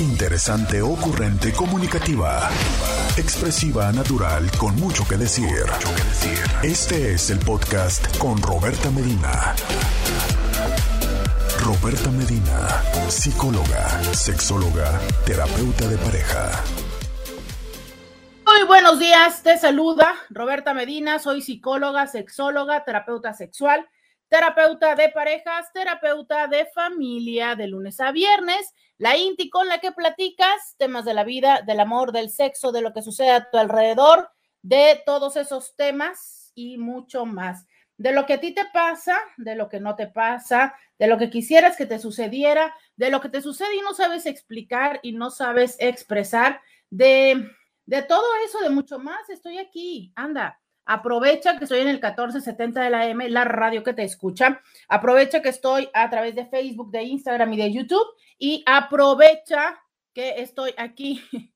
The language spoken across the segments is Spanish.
Interesante, ocurrente, comunicativa. Expresiva, natural, con mucho que decir. Este es el podcast con Roberta Medina. Roberta Medina, psicóloga, sexóloga, terapeuta de pareja. Muy buenos días, te saluda Roberta Medina, soy psicóloga, sexóloga, terapeuta sexual, terapeuta de parejas, terapeuta de familia de lunes a viernes, la INTI con la que platicas temas de la vida, del amor, del sexo, de lo que sucede a tu alrededor, de todos esos temas y mucho más. De lo que a ti te pasa, de lo que no te pasa, de lo que quisieras que te sucediera, de lo que te sucede y no sabes explicar y no sabes expresar, de, de todo eso, de mucho más, estoy aquí. Anda, Aprovecha que estoy en el 1470 de la M, la radio que te escucha. Aprovecha que estoy a través de Facebook, de Instagram y de YouTube. Y aprovecha que estoy aquí.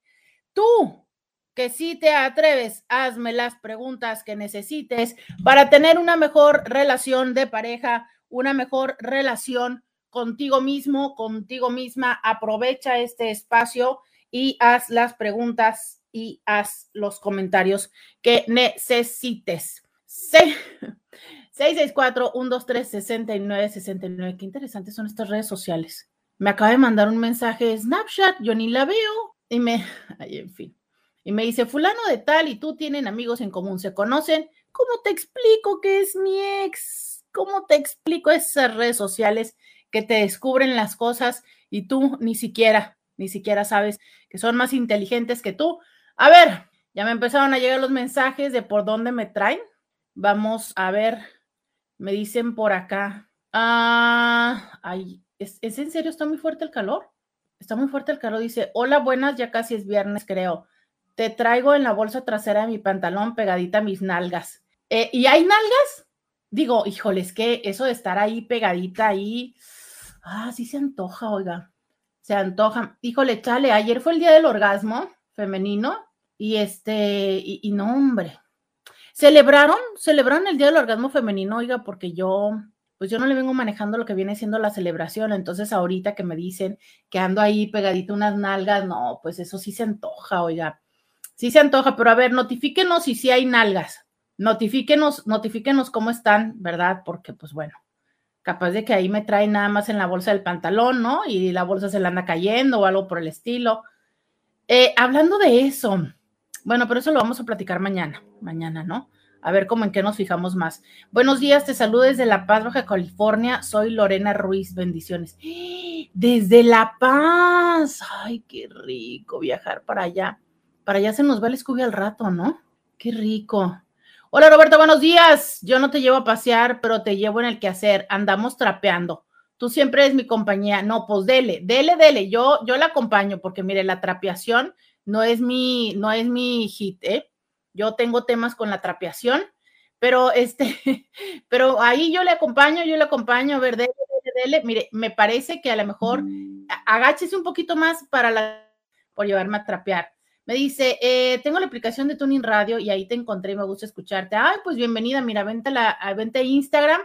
Tú, que si te atreves, hazme las preguntas que necesites para tener una mejor relación de pareja, una mejor relación contigo mismo, contigo misma. Aprovecha este espacio y haz las preguntas y haz los comentarios que necesites. 664-123-6969. Qué interesantes son estas redes sociales. Me acaba de mandar un mensaje Snapchat, yo ni la veo. Y me, ay, en fin. Y me dice, fulano de tal y tú tienen amigos en común, se conocen. ¿Cómo te explico que es mi ex? ¿Cómo te explico esas redes sociales que te descubren las cosas y tú ni siquiera, ni siquiera sabes que son más inteligentes que tú? A ver, ya me empezaron a llegar los mensajes de por dónde me traen. Vamos a ver, me dicen por acá. Ah, ay, ¿es, ¿es en serio? ¿Está muy fuerte el calor? Está muy fuerte el calor. Dice, hola, buenas, ya casi es viernes, creo. Te traigo en la bolsa trasera de mi pantalón pegadita a mis nalgas. Eh, ¿Y hay nalgas? Digo, híjoles, que eso de estar ahí pegadita ahí, ah, sí se antoja, oiga, se antoja. Híjole, chale, ayer fue el día del orgasmo femenino y este, y, no, hombre, celebraron, celebraron el Día del Orgasmo Femenino, oiga, porque yo, pues yo no le vengo manejando lo que viene siendo la celebración, entonces ahorita que me dicen que ando ahí pegadito unas nalgas, no, pues eso sí se antoja, oiga, sí se antoja, pero a ver, notifíquenos si sí hay nalgas, notifíquenos, notifíquenos cómo están, ¿verdad? Porque pues bueno, capaz de que ahí me traen nada más en la bolsa del pantalón, ¿no? Y la bolsa se le anda cayendo o algo por el estilo. Eh, hablando de eso, bueno, pero eso lo vamos a platicar mañana, mañana, ¿no? A ver cómo en qué nos fijamos más. Buenos días, te saludo desde La Paz, Baja California. Soy Lorena Ruiz, bendiciones. Desde La Paz. Ay, qué rico viajar para allá. Para allá se nos va el Scooby al rato, ¿no? Qué rico. Hola Roberto, buenos días. Yo no te llevo a pasear, pero te llevo en el quehacer. Andamos trapeando tú siempre eres mi compañía. No, pues dele, dele, dele. Yo, yo la acompaño porque mire, la trapeación no es mi, no es mi hit, ¿eh? Yo tengo temas con la trapeación, pero este, pero ahí yo le acompaño, yo le acompaño, ver, dele, dele. Mire, me parece que a lo mejor agáchese un poquito más para la, por llevarme a trapear. Me dice, eh, tengo la aplicación de Tuning Radio y ahí te encontré me gusta escucharte. Ay, pues bienvenida, mira, vente a la, vente Instagram.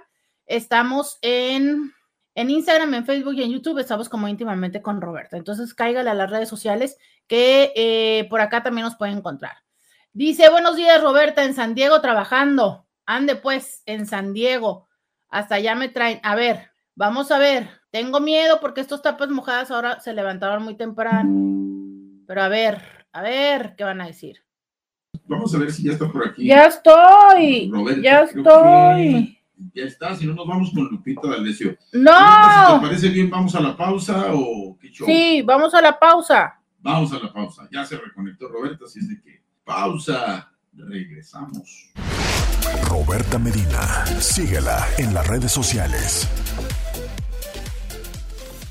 Estamos en, en Instagram, en Facebook y en YouTube estamos como íntimamente con Roberta. Entonces cáigale a las redes sociales que eh, por acá también nos pueden encontrar. Dice, buenos días Roberta, en San Diego trabajando. Ande pues, en San Diego. Hasta allá me traen. A ver, vamos a ver. Tengo miedo porque estos tapas mojadas ahora se levantaron muy temprano. Pero a ver, a ver, ¿qué van a decir? Vamos a ver si ya está por aquí. Ya estoy. ya estoy. Ya está, si no nos vamos con Lupita D'Alessio. No. Si te parece bien, ¿vamos a la pausa o qué show? Sí, vamos a la pausa. Vamos a la pausa. Ya se reconectó Roberta, así es de que pausa. Regresamos. Roberta Medina, síguela en las redes sociales.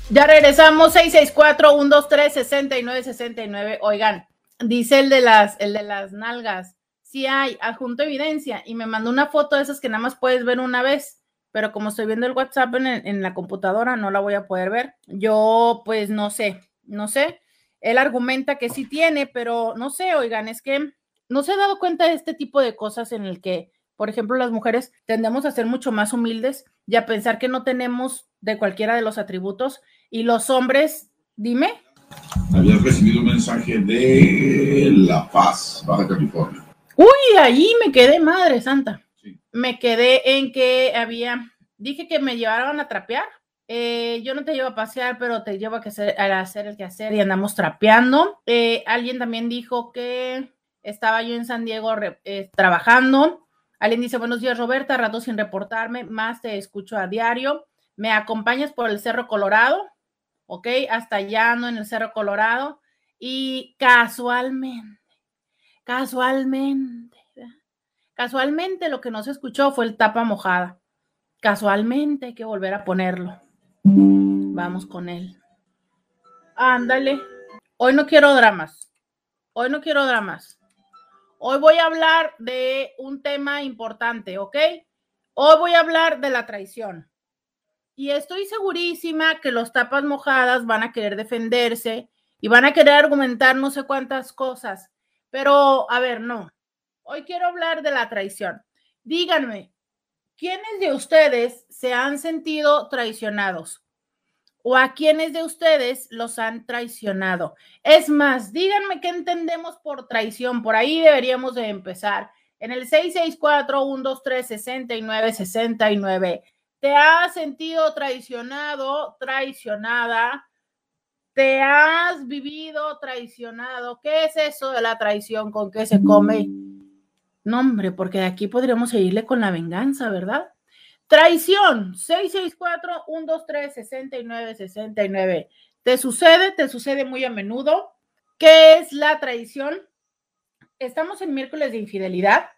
Ya regresamos, 664-123-6969. Oigan, dice el de las, el de las nalgas sí hay, adjunto evidencia y me mandó una foto de esas que nada más puedes ver una vez, pero como estoy viendo el WhatsApp en, la computadora, no la voy a poder ver. Yo, pues no sé, no sé. Él argumenta que sí tiene, pero no sé, oigan, es que no se ha dado cuenta de este tipo de cosas en el que, por ejemplo, las mujeres tendemos a ser mucho más humildes y a pensar que no tenemos de cualquiera de los atributos y los hombres, dime. habías recibido un mensaje de La Paz, Baja California. Uy, allí me quedé, madre santa. Me quedé en que había, dije que me llevaron a trapear. Eh, yo no te llevo a pasear, pero te llevo a, hacer, a hacer el quehacer y andamos trapeando. Eh, alguien también dijo que estaba yo en San Diego eh, trabajando. Alguien dice, buenos días Roberta, rato sin reportarme, más te escucho a diario. ¿Me acompañas por el Cerro Colorado? ¿Ok? Hasta allá ando en el Cerro Colorado. Y casualmente, casualmente, casualmente lo que no se escuchó fue el tapa mojada. Casualmente hay que volver a ponerlo. Vamos con él. Ándale. Hoy no quiero dramas. Hoy no quiero dramas. Hoy voy a hablar de un tema importante, ¿ok? Hoy voy a hablar de la traición. Y estoy segurísima que los tapas mojadas van a querer defenderse y van a querer argumentar no sé cuántas cosas. Pero, a ver, no. Hoy quiero hablar de la traición. Díganme, ¿quiénes de ustedes se han sentido traicionados? ¿O a quiénes de ustedes los han traicionado? Es más, díganme qué entendemos por traición. Por ahí deberíamos de empezar. En el 664-123-6969. ¿Te has sentido traicionado, traicionada? ¿Te has vivido traicionado? ¿Qué es eso de la traición? ¿Con qué se come? No, hombre, porque de aquí podríamos seguirle con la venganza, ¿verdad? Traición, 664-123-6969. ¿Te sucede? ¿Te sucede muy a menudo? ¿Qué es la traición? Estamos en miércoles de infidelidad.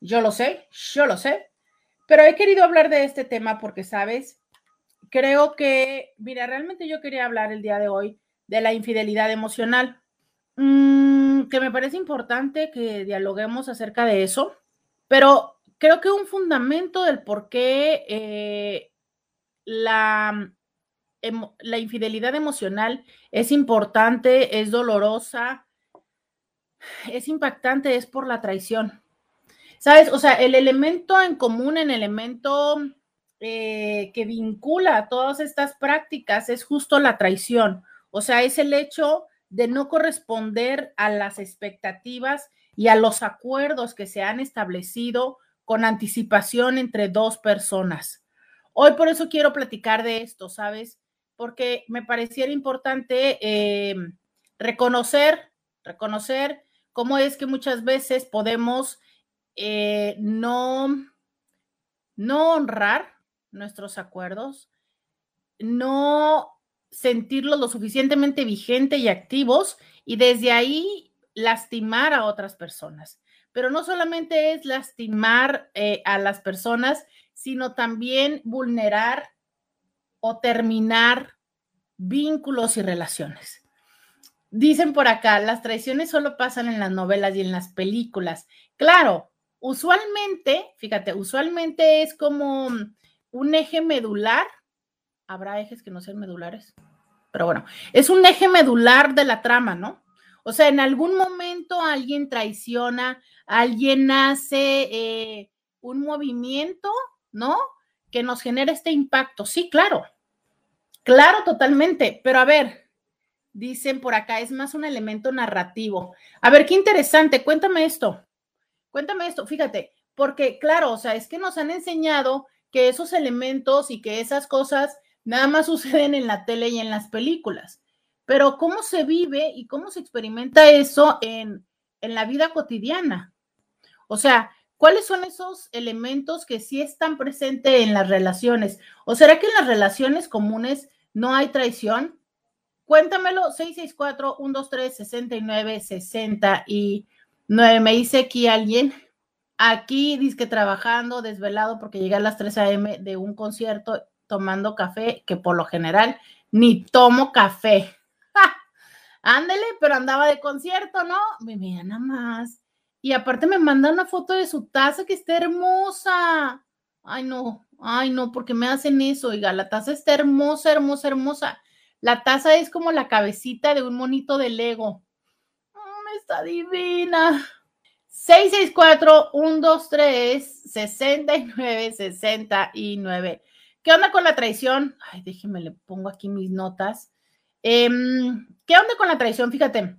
Yo lo sé, yo lo sé. Pero he querido hablar de este tema porque, ¿sabes? Creo que, mira, realmente yo quería hablar el día de hoy de la infidelidad emocional. Mm, que me parece importante que dialoguemos acerca de eso. Pero creo que un fundamento del por qué eh, la, la infidelidad emocional es importante, es dolorosa, es impactante, es por la traición. ¿Sabes? O sea, el elemento en común, el elemento eh, que vincula todas estas prácticas es justo la traición. O sea, es el hecho de no corresponder a las expectativas y a los acuerdos que se han establecido con anticipación entre dos personas. Hoy por eso quiero platicar de esto, ¿sabes? Porque me pareciera importante eh, reconocer, reconocer cómo es que muchas veces podemos eh, no, no honrar nuestros acuerdos, no sentirlos lo suficientemente vigente y activos y desde ahí lastimar a otras personas pero no solamente es lastimar eh, a las personas, sino también vulnerar o terminar vínculos y relaciones. Dicen por acá, las traiciones solo pasan en las novelas y en las películas. Claro, usualmente, fíjate, usualmente es como un eje medular. Habrá ejes que no sean medulares, pero bueno, es un eje medular de la trama, ¿no? O sea, en algún momento alguien traiciona, alguien hace eh, un movimiento, ¿no? Que nos genera este impacto. Sí, claro. Claro, totalmente. Pero a ver, dicen por acá, es más un elemento narrativo. A ver, qué interesante. Cuéntame esto. Cuéntame esto. Fíjate, porque claro, o sea, es que nos han enseñado que esos elementos y que esas cosas nada más suceden en la tele y en las películas pero ¿cómo se vive y cómo se experimenta eso en, la vida cotidiana? O sea, ¿cuáles son esos elementos que sí están presentes en las relaciones? ¿O será que en las relaciones comunes no hay traición? Cuéntamelo, 664-123-6969. Me dice aquí alguien, aquí dice que trabajando desvelado porque llegué a las 3 a.m. de un concierto tomando café, que por lo general ni tomo café. Ándele, pero andaba de concierto, ¿no? Me mira nada más. Y aparte me manda una foto de su taza que está hermosa. Ay, no, ay, no, porque me hacen eso. Oiga, la taza está hermosa, hermosa, hermosa. La taza es como la cabecita de un monito de Lego. Mm, está divina. 664-123-6969. ¿Qué onda con la traición? Ay, déjeme, le pongo aquí mis notas. Em, ¿Qué onda con la traición? Fíjate,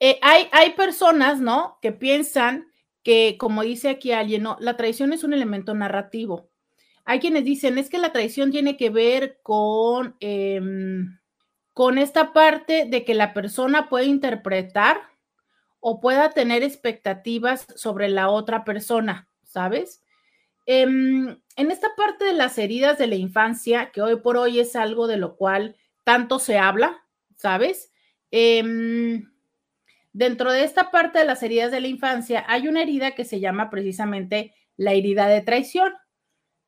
eh, hay, hay personas, ¿no? Que piensan que, como dice aquí alguien, ¿no? La traición es un elemento narrativo. Hay quienes dicen, es que la traición tiene que ver con, em, con esta parte de que la persona puede interpretar o pueda tener expectativas sobre la otra persona, ¿sabes? Em, en esta parte de las heridas de la infancia, que hoy por hoy es algo de lo cual tanto se habla, ¿sabes? Em, dentro de esta parte de las heridas de la infancia hay una herida que se llama precisamente la herida de traición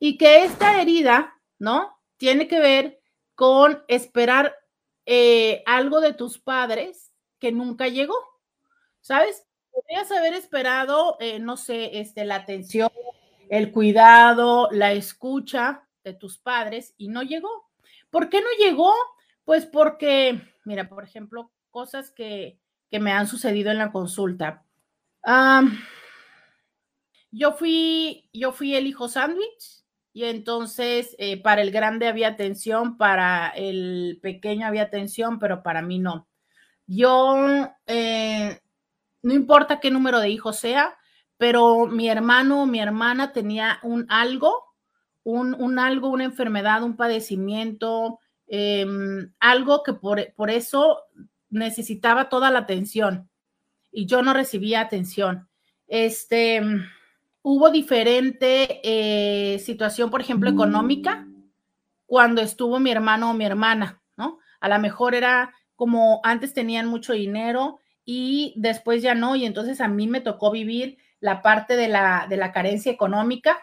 y que esta herida, ¿no? Tiene que ver con esperar eh, algo de tus padres que nunca llegó, ¿sabes? Podrías haber esperado, eh, no sé, este, la atención, el cuidado, la escucha de tus padres y no llegó. ¿Por qué no llegó? Pues porque, mira, por ejemplo, cosas que, me han sucedido en la consulta. yo fui, yo fui el hijo sándwich y entonces eh, para el grande había atención, para el pequeño había atención, pero para mí no. Yo, eh, no importa qué número de hijos sea, pero mi hermano o mi hermana tenía un algo, un, un algo, una enfermedad, un padecimiento, em, algo que por, por eso necesitaba toda la atención y yo no recibía atención. Este, hubo diferente eh, situación, por ejemplo, económica, cuando estuvo mi hermano o mi hermana, ¿no? A lo mejor era como antes tenían mucho dinero y después ya no, y entonces a mí me tocó vivir la parte de la, de la carencia económica.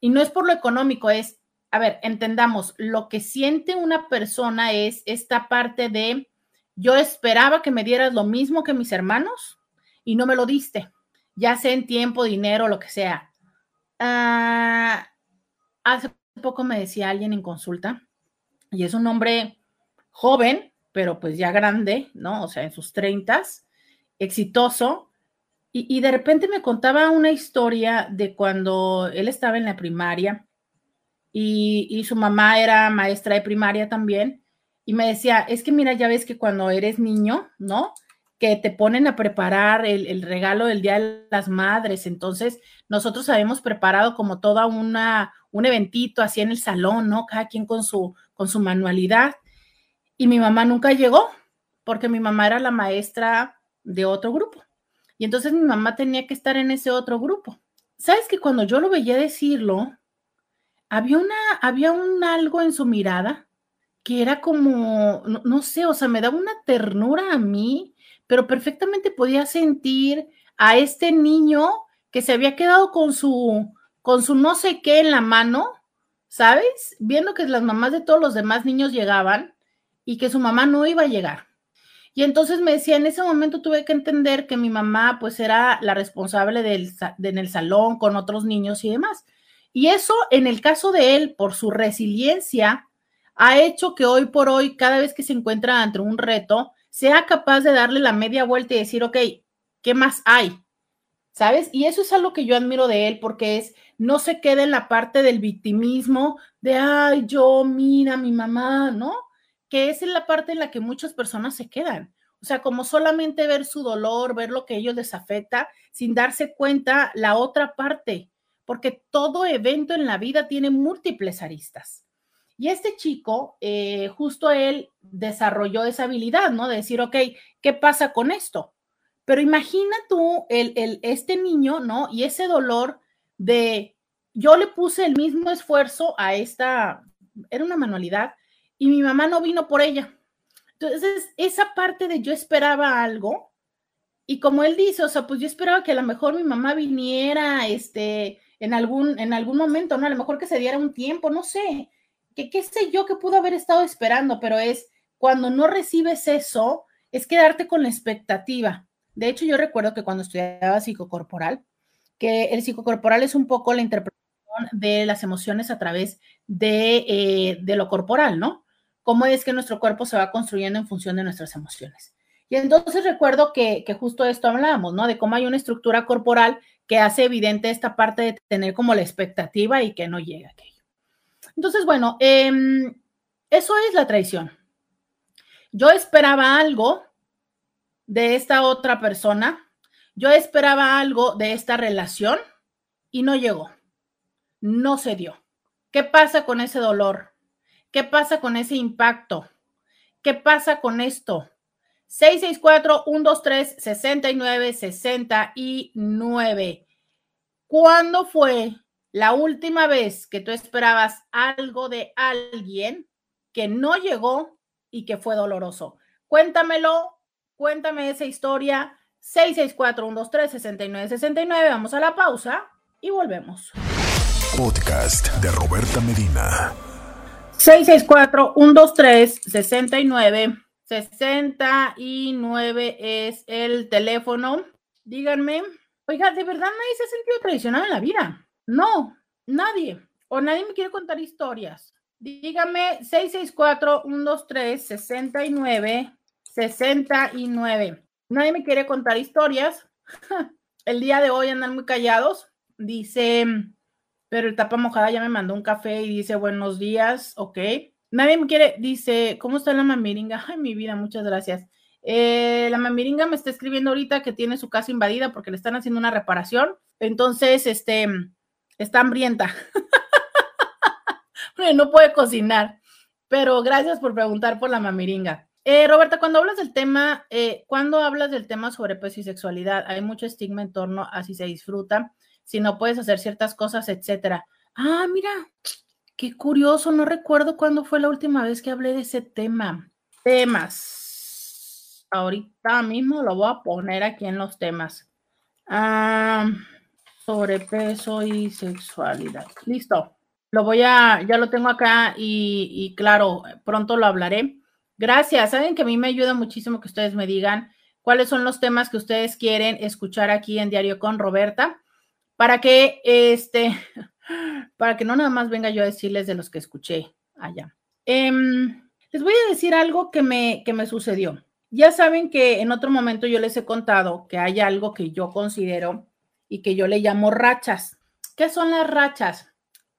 Y no es por lo económico, es, a ver, entendamos, lo que siente una persona es esta parte de yo esperaba que me dieras lo mismo que mis hermanos y no me lo diste, ya sea en tiempo, dinero, lo que sea. Ah, hace poco me decía alguien en consulta, y es un hombre joven, pero pues ya grande, ¿no? O sea, en sus treintas, exitoso, y, de repente me contaba una historia de cuando él estaba en la primaria y, y su mamá era maestra de primaria también, y me decía, es que mira, ya ves que cuando eres niño, ¿no? Que te ponen a preparar el, regalo del Día de las Madres. Entonces, nosotros habíamos preparado como toda una, un eventito así en el salón, ¿no? Cada quien con su, con su manualidad. Y mi mamá nunca llegó, porque mi mamá era la maestra de otro grupo. Y entonces mi mamá tenía que estar en ese otro grupo. ¿Sabes que cuando yo lo veía decirlo, había una, había un algo en su mirada que era como, no, sé, o sea, me daba una ternura a mí, pero perfectamente podía sentir a este niño que se había quedado con su, con su no sé qué en la mano, ¿sabes? Viendo que las mamás de todos los demás niños llegaban y que su mamá no iba a llegar. Y entonces me decía, en ese momento tuve que entender que mi mamá pues era la responsable del, en el salón con otros niños y demás. Y eso en el caso de él, por su resiliencia, ha hecho que hoy por hoy, cada vez que se encuentra ante un reto, sea capaz de darle la media vuelta y decir, ok, ¿qué más hay? ¿Sabes? Y eso es algo que yo admiro de él porque es, no se queda en la parte del victimismo de, ay, yo, mira, mi mamá, ¿no? Que es en la parte en la que muchas personas se quedan. O sea, como solamente ver su dolor, ver lo que a ellos les afecta, sin darse cuenta la otra parte, porque todo evento en la vida tiene múltiples aristas. Y este chico, eh, justo él desarrolló esa habilidad, ¿no? De decir, ok, ¿qué pasa con esto? Pero imagina tú el, el, este niño, ¿no? Y ese dolor de, yo le puse el mismo esfuerzo a esta, era una manualidad, y mi mamá no vino por ella. Entonces, esa parte de yo esperaba algo, y como él dice, o sea, pues yo esperaba que a lo mejor mi mamá viniera, este, en algún, en algún momento, ¿no? A lo mejor que se diera un tiempo, no sé, que qué sé yo que pudo haber estado esperando, pero es cuando no recibes eso, es quedarte con la expectativa. De hecho, yo recuerdo que cuando estudiaba psicocorporal, que el psicocorporal es un poco la interpretación de las emociones a través de, eh, de lo corporal, ¿no? Cómo es que nuestro cuerpo se va construyendo en función de nuestras emociones. Y entonces recuerdo que, justo esto hablábamos, ¿no? De cómo hay una estructura corporal que hace evidente esta parte de tener como la expectativa y que no llega aquello. Entonces, bueno, em, eso es la traición. Yo esperaba algo de esta otra persona, yo esperaba algo de esta relación y no llegó, no se dio. ¿Qué pasa con ese dolor? ¿Qué pasa con ese impacto? ¿Qué pasa con esto? 664-123-6969. ¿Cuándo fue la última vez que tú esperabas algo de alguien que no llegó y que fue doloroso? Cuéntamelo, cuéntame esa historia. 664-123-6969. Vamos a la pausa y volvemos. Podcast de Roberta Medina. 664-123-69. 69 es el teléfono. Díganme, oiga, ¿de verdad nadie se ha sentido traicionado en la vida? No, nadie. O nadie me quiere contar historias. Dígame 664-123-69, 69. Nadie me quiere contar historias. El día de hoy andan muy callados. Dice, pero el tapa mojada ya me mandó un café y dice buenos días, ok. Nadie me quiere, dice, ¿cómo está la mamiringa? Ay, mi vida, muchas gracias. Eh, la mamiringa me está escribiendo ahorita que tiene su casa invadida porque le están haciendo una reparación. Entonces, este, está hambrienta. no puede cocinar. Pero gracias por preguntar por la mamiringa. Eh, Roberta, cuando hablas del tema, eh, cuando hablas del tema sobre peso y sexualidad, hay mucho estigma en torno a si se disfruta, si no puedes hacer ciertas cosas, etcétera. Ah, mira, Qué curioso, no recuerdo cuándo fue la última vez que hablé de ese tema. Temas. Ahorita mismo lo voy a poner aquí en los temas. Ah, sobrepeso y sexualidad. Listo. Lo voy a, ya lo tengo acá y, y claro, pronto lo hablaré. Gracias. Saben que a mí me ayuda muchísimo que ustedes me digan cuáles son los temas que ustedes quieren escuchar aquí en Diario con Roberta para que este para que no nada más venga yo a decirles de los que escuché allá. Em, les voy a decir algo que me, que me sucedió. Ya saben que en otro momento yo les he contado que hay algo que yo considero y que yo le llamo rachas. ¿Qué son las rachas?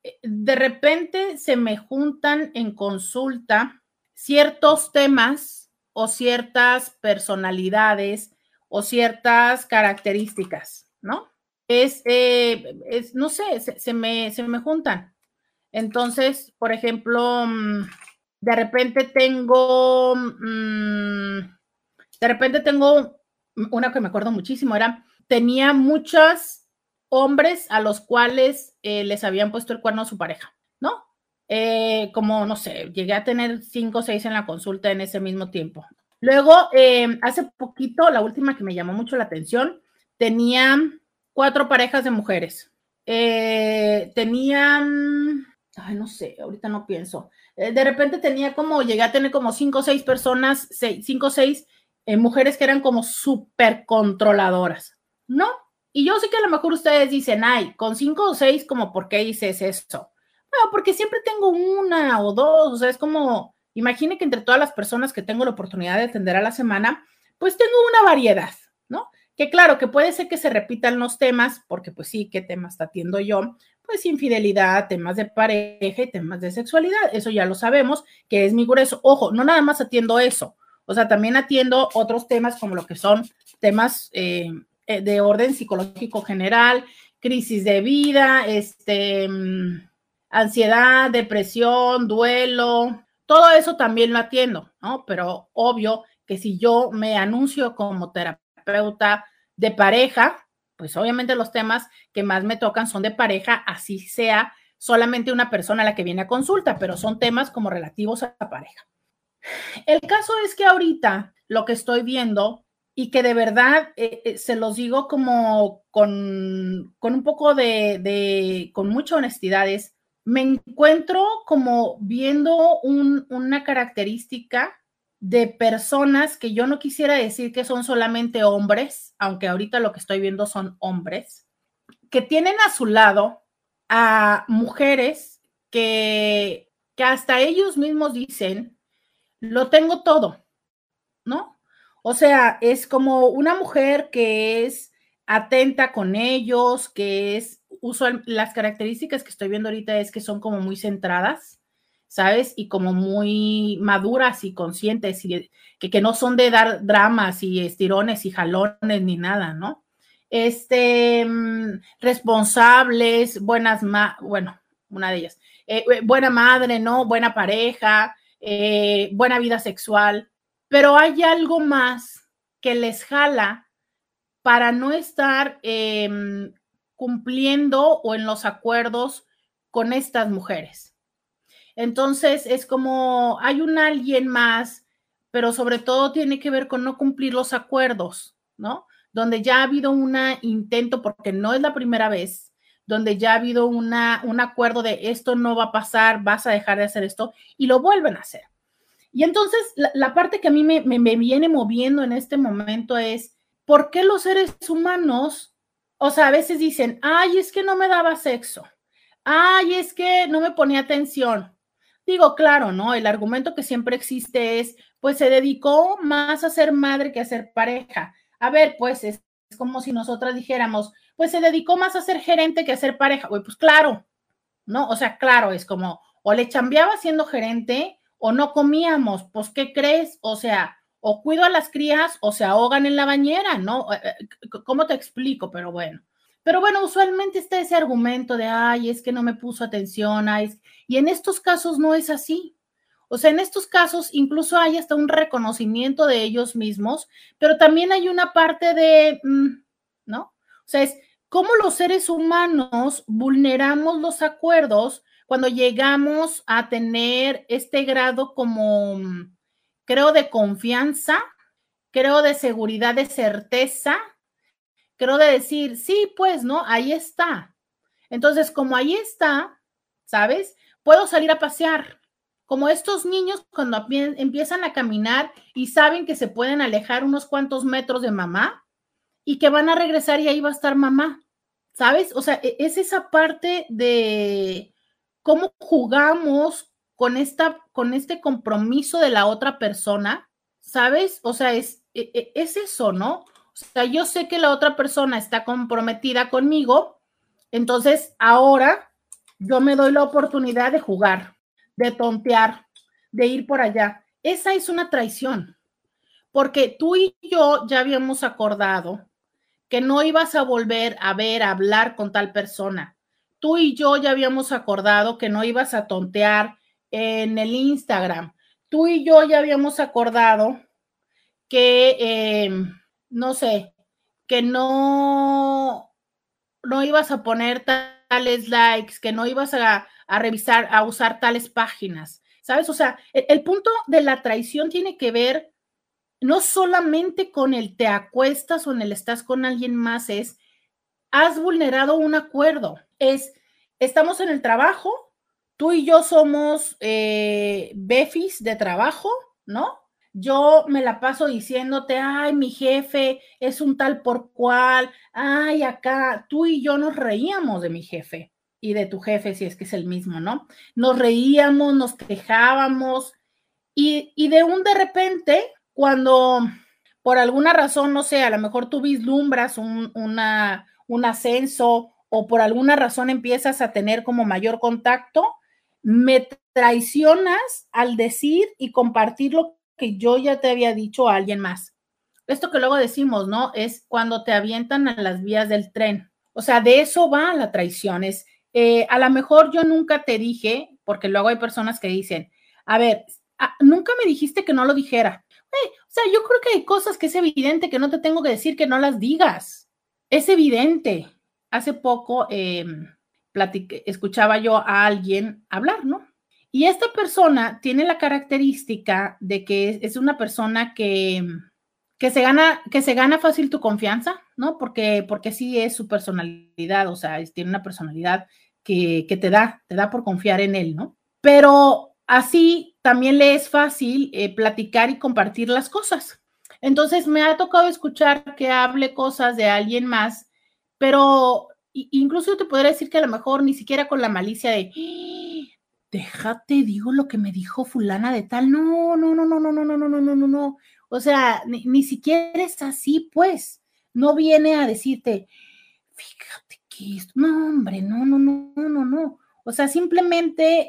Eh, de repente se me juntan en consulta ciertos temas o ciertas personalidades o ciertas características, ¿no? Es, eh, es no sé, se, me, se me juntan. Entonces, por ejemplo, mm, de repente tengo, mm, de repente tengo una que me acuerdo muchísimo, era, tenía muchos hombres a los cuales eh, les habían puesto el cuerno a su pareja, ¿no? Eh, como, no sé, llegué a tener cinco o seis en la consulta en ese mismo tiempo. Luego, hace poquito, la última que me llamó mucho la atención, tenía cuatro parejas de mujeres. Eh, tenían, ay, no sé, ahorita no pienso. Eh, de repente tenía como, llegué a tener como cinco o seis personas, cinco o seis eh, mujeres que eran como súper controladoras, ¿no? Y yo sé que a lo mejor ustedes dicen, ay, con cinco o seis, como, ¿por qué dices eso? Bueno, porque siempre tengo una o dos, o sea, es como, imagine que entre todas las personas que tengo la oportunidad de atender a la semana, pues tengo una variedad, ¿no? Que claro, que puede ser que se repitan los temas, porque pues sí, ¿qué temas atiendo yo? Pues infidelidad, temas de pareja y temas de sexualidad. Eso ya lo sabemos, que es mi grueso. Ojo, no nada más atiendo eso. O sea, también atiendo otros temas como lo que son temas eh, eh, de orden psicológico general, crisis de vida, este, mm, ansiedad, depresión, duelo, todo eso también lo atiendo, ¿no? Pero obvio que si yo me anuncio como terapeuta, de pareja, pues obviamente los temas que más me tocan son de pareja, así sea solamente una persona a la que viene a consulta, pero son temas como relativos a la pareja. El caso es que ahorita lo que estoy viendo y que de verdad eh, eh, se los digo como con, con un poco de, con mucha honestidad es, me encuentro como viendo un, una característica de personas que yo no quisiera decir que son solamente hombres, aunque ahorita lo que estoy viendo son hombres, que tienen a su lado a mujeres que, que hasta ellos mismos dicen, lo tengo todo, ¿no? O sea, es como una mujer que es atenta con ellos, que es, usual, las características que estoy viendo ahorita es que son como muy centradas, ¿sabes? Y como muy maduras y conscientes y que, que no son de dar dramas y estirones y jalones ni nada, ¿no? Este, mm, responsables, buenas, bueno, una de ellas, eh, eh, buena madre, ¿no? Buena pareja, eh, buena vida sexual, pero hay algo más que les jala para no estar em, cumpliendo o en los acuerdos con estas mujeres. Entonces es como hay un alguien más, pero sobre todo tiene que ver con no cumplir los acuerdos, ¿no? Donde ya ha habido un intento, porque no es la primera vez, donde ya ha habido una, un acuerdo de esto no va a pasar, vas a dejar de hacer esto, y lo vuelven a hacer. Y entonces la, parte que a mí me, me, viene moviendo en este momento es, ¿por qué los seres humanos, o sea, a veces dicen, ay, es que no me daba sexo, ay, es que no me ponía atención? Digo, claro, ¿no? El argumento que siempre existe es, pues se dedicó más a ser madre que a ser pareja. A ver, pues es, como si nosotras dijéramos, pues se dedicó más a ser gerente que a ser pareja. pues claro, ¿no? O sea, claro, es como, o le chambeaba siendo gerente o no comíamos, pues ¿qué crees? O sea, o cuido a las crías o se ahogan en la bañera, ¿no? Eh, eh, ¿Cómo te explico? Pero bueno. Pero bueno, usualmente está ese argumento de, ay, es que no me puso atención, ay, y en estos casos no es así. O sea, en estos casos incluso hay hasta un reconocimiento de ellos mismos, pero también hay una parte de, mm, ¿no? O sea, es cómo los seres humanos vulneramos los acuerdos cuando llegamos a tener este grado como, creo, de confianza, creo, de seguridad, de certeza, creo, de decir, sí, pues, ¿no? Ahí está. Entonces, como ahí está, ¿sabes? Puedo salir a pasear. Como estos niños cuando empiezan a caminar y saben que se pueden alejar unos cuantos metros de mamá y que van a regresar y ahí va a estar mamá. ¿Sabes? O sea, e-, es esa parte de cómo jugamos con, esta, con este compromiso de la otra persona, ¿sabes? O sea, es, e-, e-, es eso, ¿no? O sea, yo sé que la otra persona está comprometida conmigo, entonces ahora yo me doy la oportunidad de jugar, de tontear, de ir por allá. Esa es una traición, porque tú y yo ya habíamos acordado que no ibas a volver a ver, a hablar con tal persona. Tú y yo ya habíamos acordado que no ibas a tontear en el Instagram. Tú y yo ya habíamos acordado que, eh, no sé, que no, no ibas a poner tales likes, que no ibas a, revisar, a usar tales páginas. ¿Sabes? O sea, el punto de la traición tiene que ver no solamente con el te acuestas o en el estás con alguien más, es, has vulnerado un acuerdo, es, estamos en el trabajo, tú y yo somos eh, befis de trabajo, ¿no? Yo me la paso diciéndote, ay, mi jefe es un tal por cual, ay, acá, tú y yo nos reíamos de mi jefe y de tu jefe, si es que es el mismo, ¿no? Nos reíamos, nos quejábamos y, y de un de repente cuando por alguna razón, no sé, a lo mejor tú vislumbras un, un ascenso o por alguna razón empiezas a tener como mayor contacto, me traicionas al decir y compartir lo que yo ya te había dicho a alguien más. Esto que luego decimos, ¿no? Es cuando te avientan a las vías del tren. O sea, de eso va la traición. Es, eh, a lo mejor yo nunca te dije, porque luego hay personas que dicen, a ver, ah, nunca me dijiste que no lo dijera o sea, yo creo que hay cosas que es evidente que no te tengo que decir que no las digas. Es evidente. Hace poco em, escuchaba yo a alguien hablar, ¿no? Y esta persona tiene la característica de que es, una persona que, que, se gana, que se gana fácil tu confianza, ¿no? Porque, porque sí es su personalidad, o sea, tiene una personalidad que, que te da, te da por confiar en él, ¿no? Pero así también le es fácil eh, platicar y compartir las cosas. Entonces me ha tocado escuchar que hable cosas de alguien más, pero incluso te podría decir que a lo mejor ni siquiera con la malicia de. Déjate, digo lo que me dijo fulana de tal, no, no, no, no, no, no, no, no, no, no, no, no. O sea, ni, siquiera es así, pues. No viene a decirte, fíjate que esto, no, hombre, no, no, no, no, no. O sea, simplemente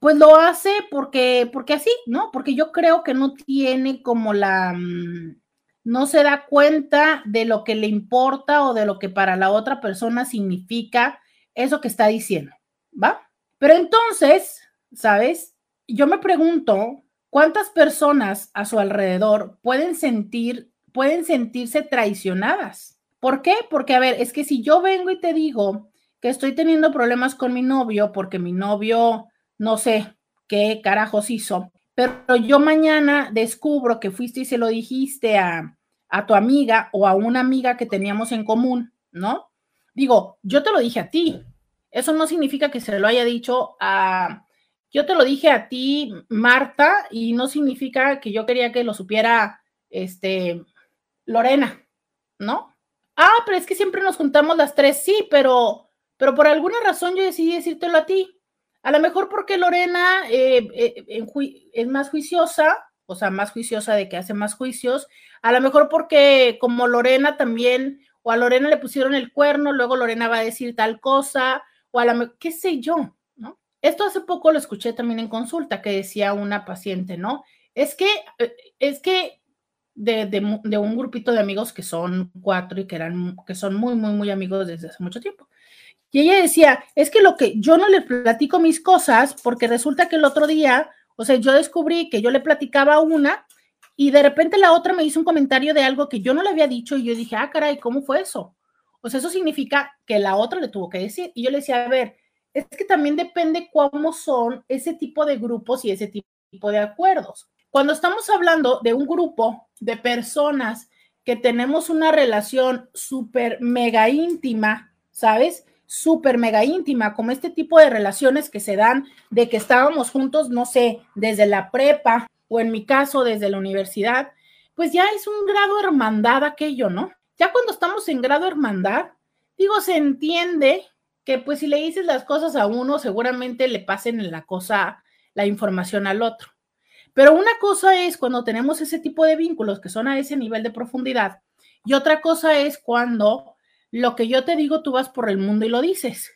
pues lo hace porque, porque así, ¿no? Porque yo creo que no tiene como la, mm, no se da cuenta de lo que le importa o de lo que para la otra persona significa eso que está diciendo, ¿va? Pero entonces, ¿sabes? Yo me pregunto, ¿cuántas personas a su alrededor pueden sentir, pueden sentirse traicionadas? ¿Por qué? Porque, a ver, es que si yo vengo y te digo que estoy teniendo problemas con mi novio porque mi novio, no sé qué carajos hizo, pero yo mañana descubro que fuiste y se lo dijiste a, a tu amiga o a una amiga que teníamos en común, ¿no? Digo, yo te lo dije a ti. Eso no significa que se lo haya dicho a... Yo te lo dije a ti, Marta, y no significa que yo quería que lo supiera, este, Lorena, ¿no? Ah, pero es que siempre nos juntamos las tres, sí, pero, pero por alguna razón yo decidí decírtelo a ti. A lo mejor porque Lorena eh, eh, es más juiciosa, o sea, más juiciosa de que hace más juicios. A lo mejor porque como Lorena también, o a Lorena le pusieron el cuerno, luego Lorena va a decir tal cosa, o a la, qué sé yo, ¿no? Esto hace poco lo escuché también en consulta que decía una paciente, ¿no? Es que, eh, es que de, de, un grupito de amigos que son cuatro y que eran, que son muy, muy, muy amigos desde hace mucho tiempo. Y ella decía, es que lo que yo no le platico mis cosas porque resulta que el otro día, o sea, yo descubrí que yo le platicaba una y de repente la otra me hizo un comentario de algo que yo no le había dicho y yo dije, ah, caray, ¿cómo fue eso? Sea, eso significa que la otra le tuvo que decir. Y yo le decía, a ver, es que también depende cómo son ese tipo de grupos y ese tipo de acuerdos. Cuando estamos hablando de un grupo de personas que tenemos una relación súper mega íntima, ¿sabes? súper mega íntima, como este tipo de relaciones que se dan de que estábamos juntos, no sé, desde la prepa o en mi caso desde la universidad, pues ya es un grado hermandad aquello, ¿no? Ya cuando estamos en grado hermandad, digo, se entiende que pues si le dices las cosas a uno, seguramente le pasen en la cosa, la información al otro. Pero una cosa es cuando tenemos ese tipo de vínculos que son a ese nivel de profundidad y otra cosa es cuando lo que yo te digo, tú vas por el mundo y lo dices.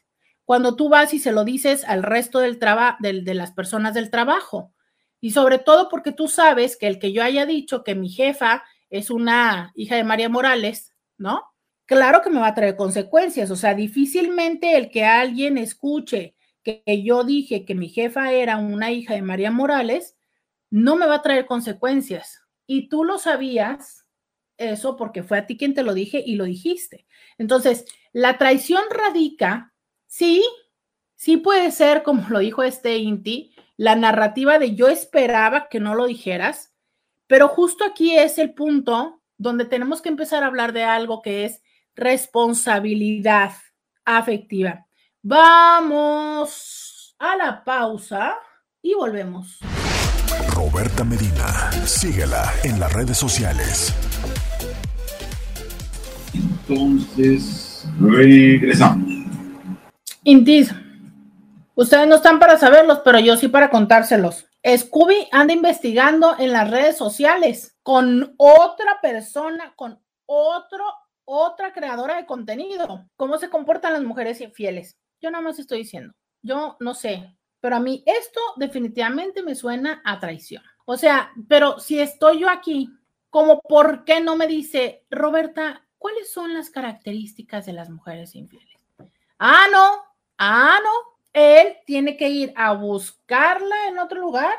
Cuando tú vas y se lo dices al resto del trabajo, de las personas del trabajo. Y sobre todo porque tú sabes que el que yo haya dicho que mi jefa es una hija de María Morales, ¿no? Claro que me va a traer consecuencias. O sea, difícilmente el que alguien escuche que yo dije que mi jefa era una hija de María Morales, no me va a traer consecuencias. Y tú lo sabías eso porque fue a ti quien te lo dije y lo dijiste. Entonces, la traición radica, sí, sí puede ser, como lo dijo este Inti, la narrativa de yo esperaba que no lo dijeras, pero justo aquí es el punto donde tenemos que empezar a hablar de algo que es responsabilidad afectiva. Vamos a la pausa y volvemos. Roberta Medina, síguela en las redes sociales entonces, regresamos. Intis, ustedes no están para saberlos, pero yo sí para contárselos. Scooby anda investigando en las redes sociales con otra persona, con otro, otra creadora de contenido. ¿Cómo se comportan las mujeres infieles? Yo nada más estoy diciendo. Yo no sé, pero a mí esto definitivamente me suena a traición. O sea, pero si estoy yo aquí, como por qué no me dice, Roberta, ¿cuáles son las características de las mujeres infieles? Ah, no, ah, no, él tiene que ir a buscarla en otro lugar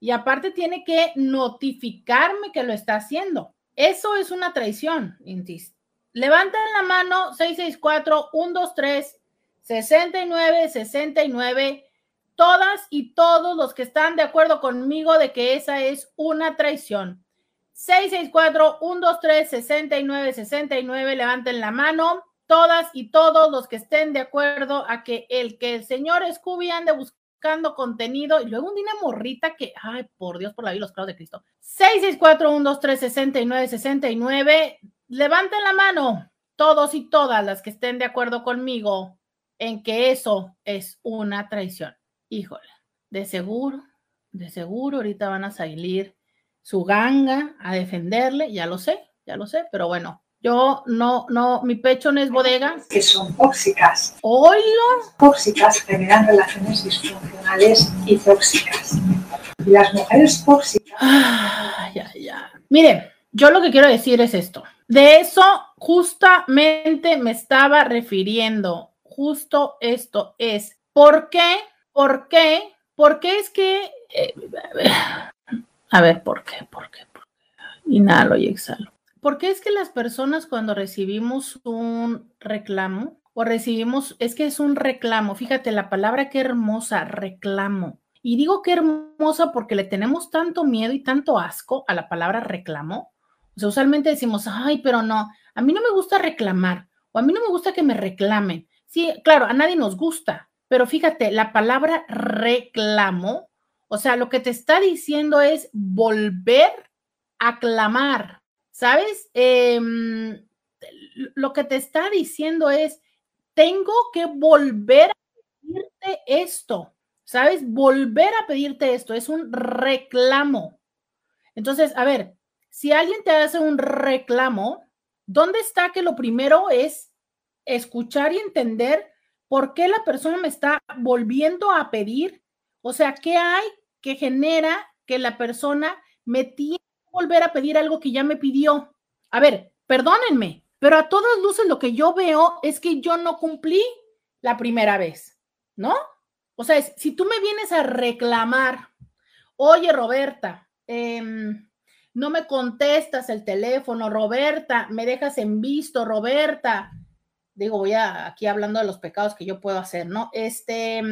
y aparte tiene que notificarme que lo está haciendo. Eso es una traición, Intis. Levanten la mano 664-123-69-69. Todas y todos los que están de acuerdo conmigo de que esa es una traición. 664-123-6969, levanten la mano. Todas y todos los que estén de acuerdo a que el que el señor Scooby ande buscando contenido y luego una morrita que, ay, por Dios, por la vida, los clavos de Cristo. 664-123-6969, levanten la mano. Todos y todas las que estén de acuerdo conmigo en que eso es una traición. Híjole, de seguro, de seguro ahorita van a salir su ganga a defenderle, ya lo sé, ya lo sé, pero bueno, Yo no, no, mi pecho no es bodega. Que son tóxicas. Oilo. Tóxicas generan relaciones disfuncionales y tóxicas. Y las mujeres tóxicas. Ah, ya, ya. Mire, yo lo que quiero decir es esto. De eso justamente me estaba refiriendo. Justo esto es. ¿Por qué? ¿Por qué? ¿Por qué es que... Eh, a ver, ¿por qué? ¿Por qué? ¿Por qué? Inhalo y exhalo. ¿Por qué es que las personas cuando recibimos un reclamo o recibimos, es que es un reclamo, fíjate la palabra qué hermosa, reclamo. Y digo qué hermosa porque le tenemos tanto miedo y tanto asco a la palabra reclamo. O sea, usualmente decimos, ay, pero no, a mí no me gusta reclamar o a mí no me gusta que me reclamen. Sí, claro, a nadie nos gusta, pero fíjate, la palabra reclamo, o sea, lo que te está diciendo es volver a clamar, ¿sabes? Em, lo que te está diciendo es, tengo que volver a pedirte esto, ¿sabes? Volver a pedirte esto, es un reclamo. Entonces, a ver, si alguien te hace un reclamo, ¿dónde está que lo primero es escuchar y entender por qué la persona me está volviendo a pedir? O sea, ¿qué hay que genera que la persona me tiene volver a pedir algo que ya me pidió? A ver, perdónenme, pero a todas luces lo que yo veo es que yo no cumplí la primera vez, ¿no? O sea, si tú me vienes a reclamar, oye Roberta, eh, no me contestas el teléfono, Roberta, me dejas en visto, Roberta. Digo, voy a, aquí hablando de los pecados que yo puedo hacer, ¿no? Este,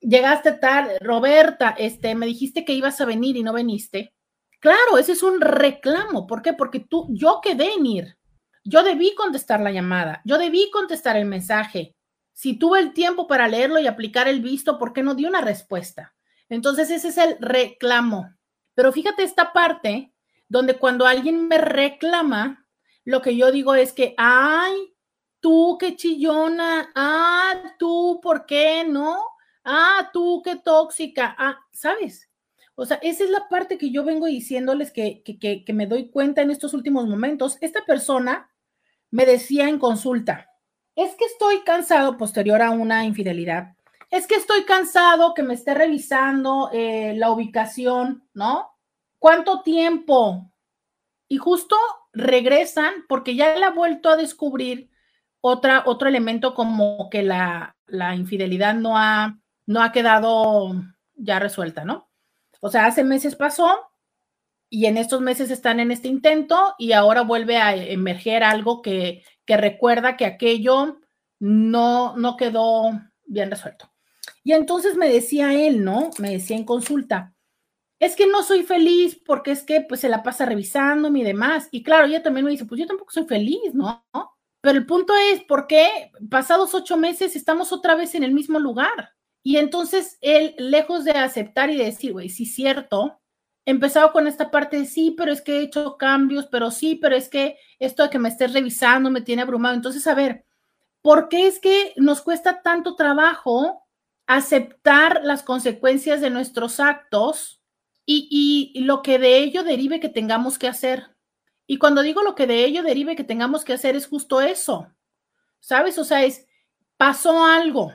llegaste tarde, Roberta, este, me dijiste que ibas a venir y no veniste. Claro, ese es un reclamo. ¿Por qué? Porque tú, yo quedé en ir. Yo debí contestar la llamada, yo debí contestar el mensaje. Si tuve el tiempo para leerlo y aplicar el visto, ¿por qué no di una respuesta? Entonces, ese es el reclamo. Pero fíjate esta parte donde cuando alguien me reclama, lo que yo digo es que, ay, tú qué chillona, ah, tú, ¿por qué no? Ah, tú qué tóxica, ah, ¿sabes? O sea, esa es la parte que yo vengo diciéndoles que, que, me doy cuenta en estos últimos momentos. Esta persona me decía en consulta, es que estoy cansado posterior a una infidelidad. Es que estoy cansado que me esté revisando eh, la ubicación, ¿no? ¿Cuánto tiempo? Y justo regresan porque ya le ha vuelto a descubrir otro elemento como que la, la infidelidad no ha, no ha quedado ya resuelta, ¿no? O sea, hace meses pasó y en estos meses están en este intento y ahora vuelve a emerger algo que, que recuerda que aquello no, no quedó bien resuelto. Y entonces me decía él, ¿no? Me decía en consulta, es que no soy feliz porque es que pues se la pasa revisándome y demás. Y claro, ella también me dice, pues yo tampoco soy feliz, ¿no? Pero el punto es, ¿por qué pasados ocho meses estamos otra vez en el mismo lugar? Y entonces él, lejos de aceptar y de decir, güey, sí, cierto, empezaba con esta parte de sí, pero es que he hecho cambios, pero sí, pero es que esto de que me estés revisando me tiene abrumado. Entonces, a ver, ¿por qué es que nos cuesta tanto trabajo aceptar las consecuencias de nuestros actos? y, lo que de ello derive que tengamos que hacer. Y cuando digo lo que de ello derive que tengamos que hacer es justo eso. ¿Sabes? O sea, es, pasó algo.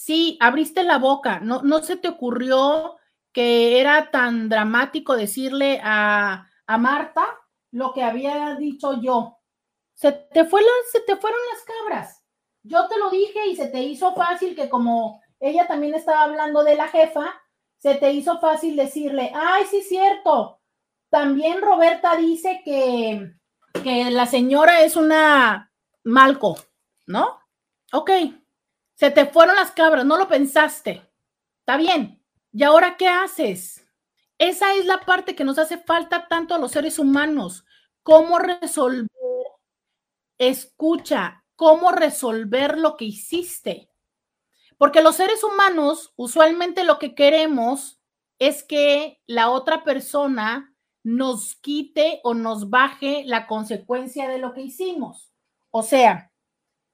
Sí, abriste la boca. No, no se te ocurrió que era tan dramático decirle a, a Marta lo que había dicho yo. Se te, fueron las cabras. Yo te lo dije y se te hizo fácil que como ella también estaba hablando de la jefa, se te hizo fácil decirle, ay, sí, cierto. También Roberta dice que, que la señora es una malco, ¿no? Ok, se te fueron las cabras, no lo pensaste. Está bien. ¿Y ahora qué haces? Esa es la parte que nos hace falta tanto a los seres humanos. ¿Cómo resolver? Escucha, ¿cómo resolver lo que hiciste? Porque los seres humanos usualmente lo que queremos es que la otra persona nos quite o nos baje la consecuencia de lo que hicimos. O sea,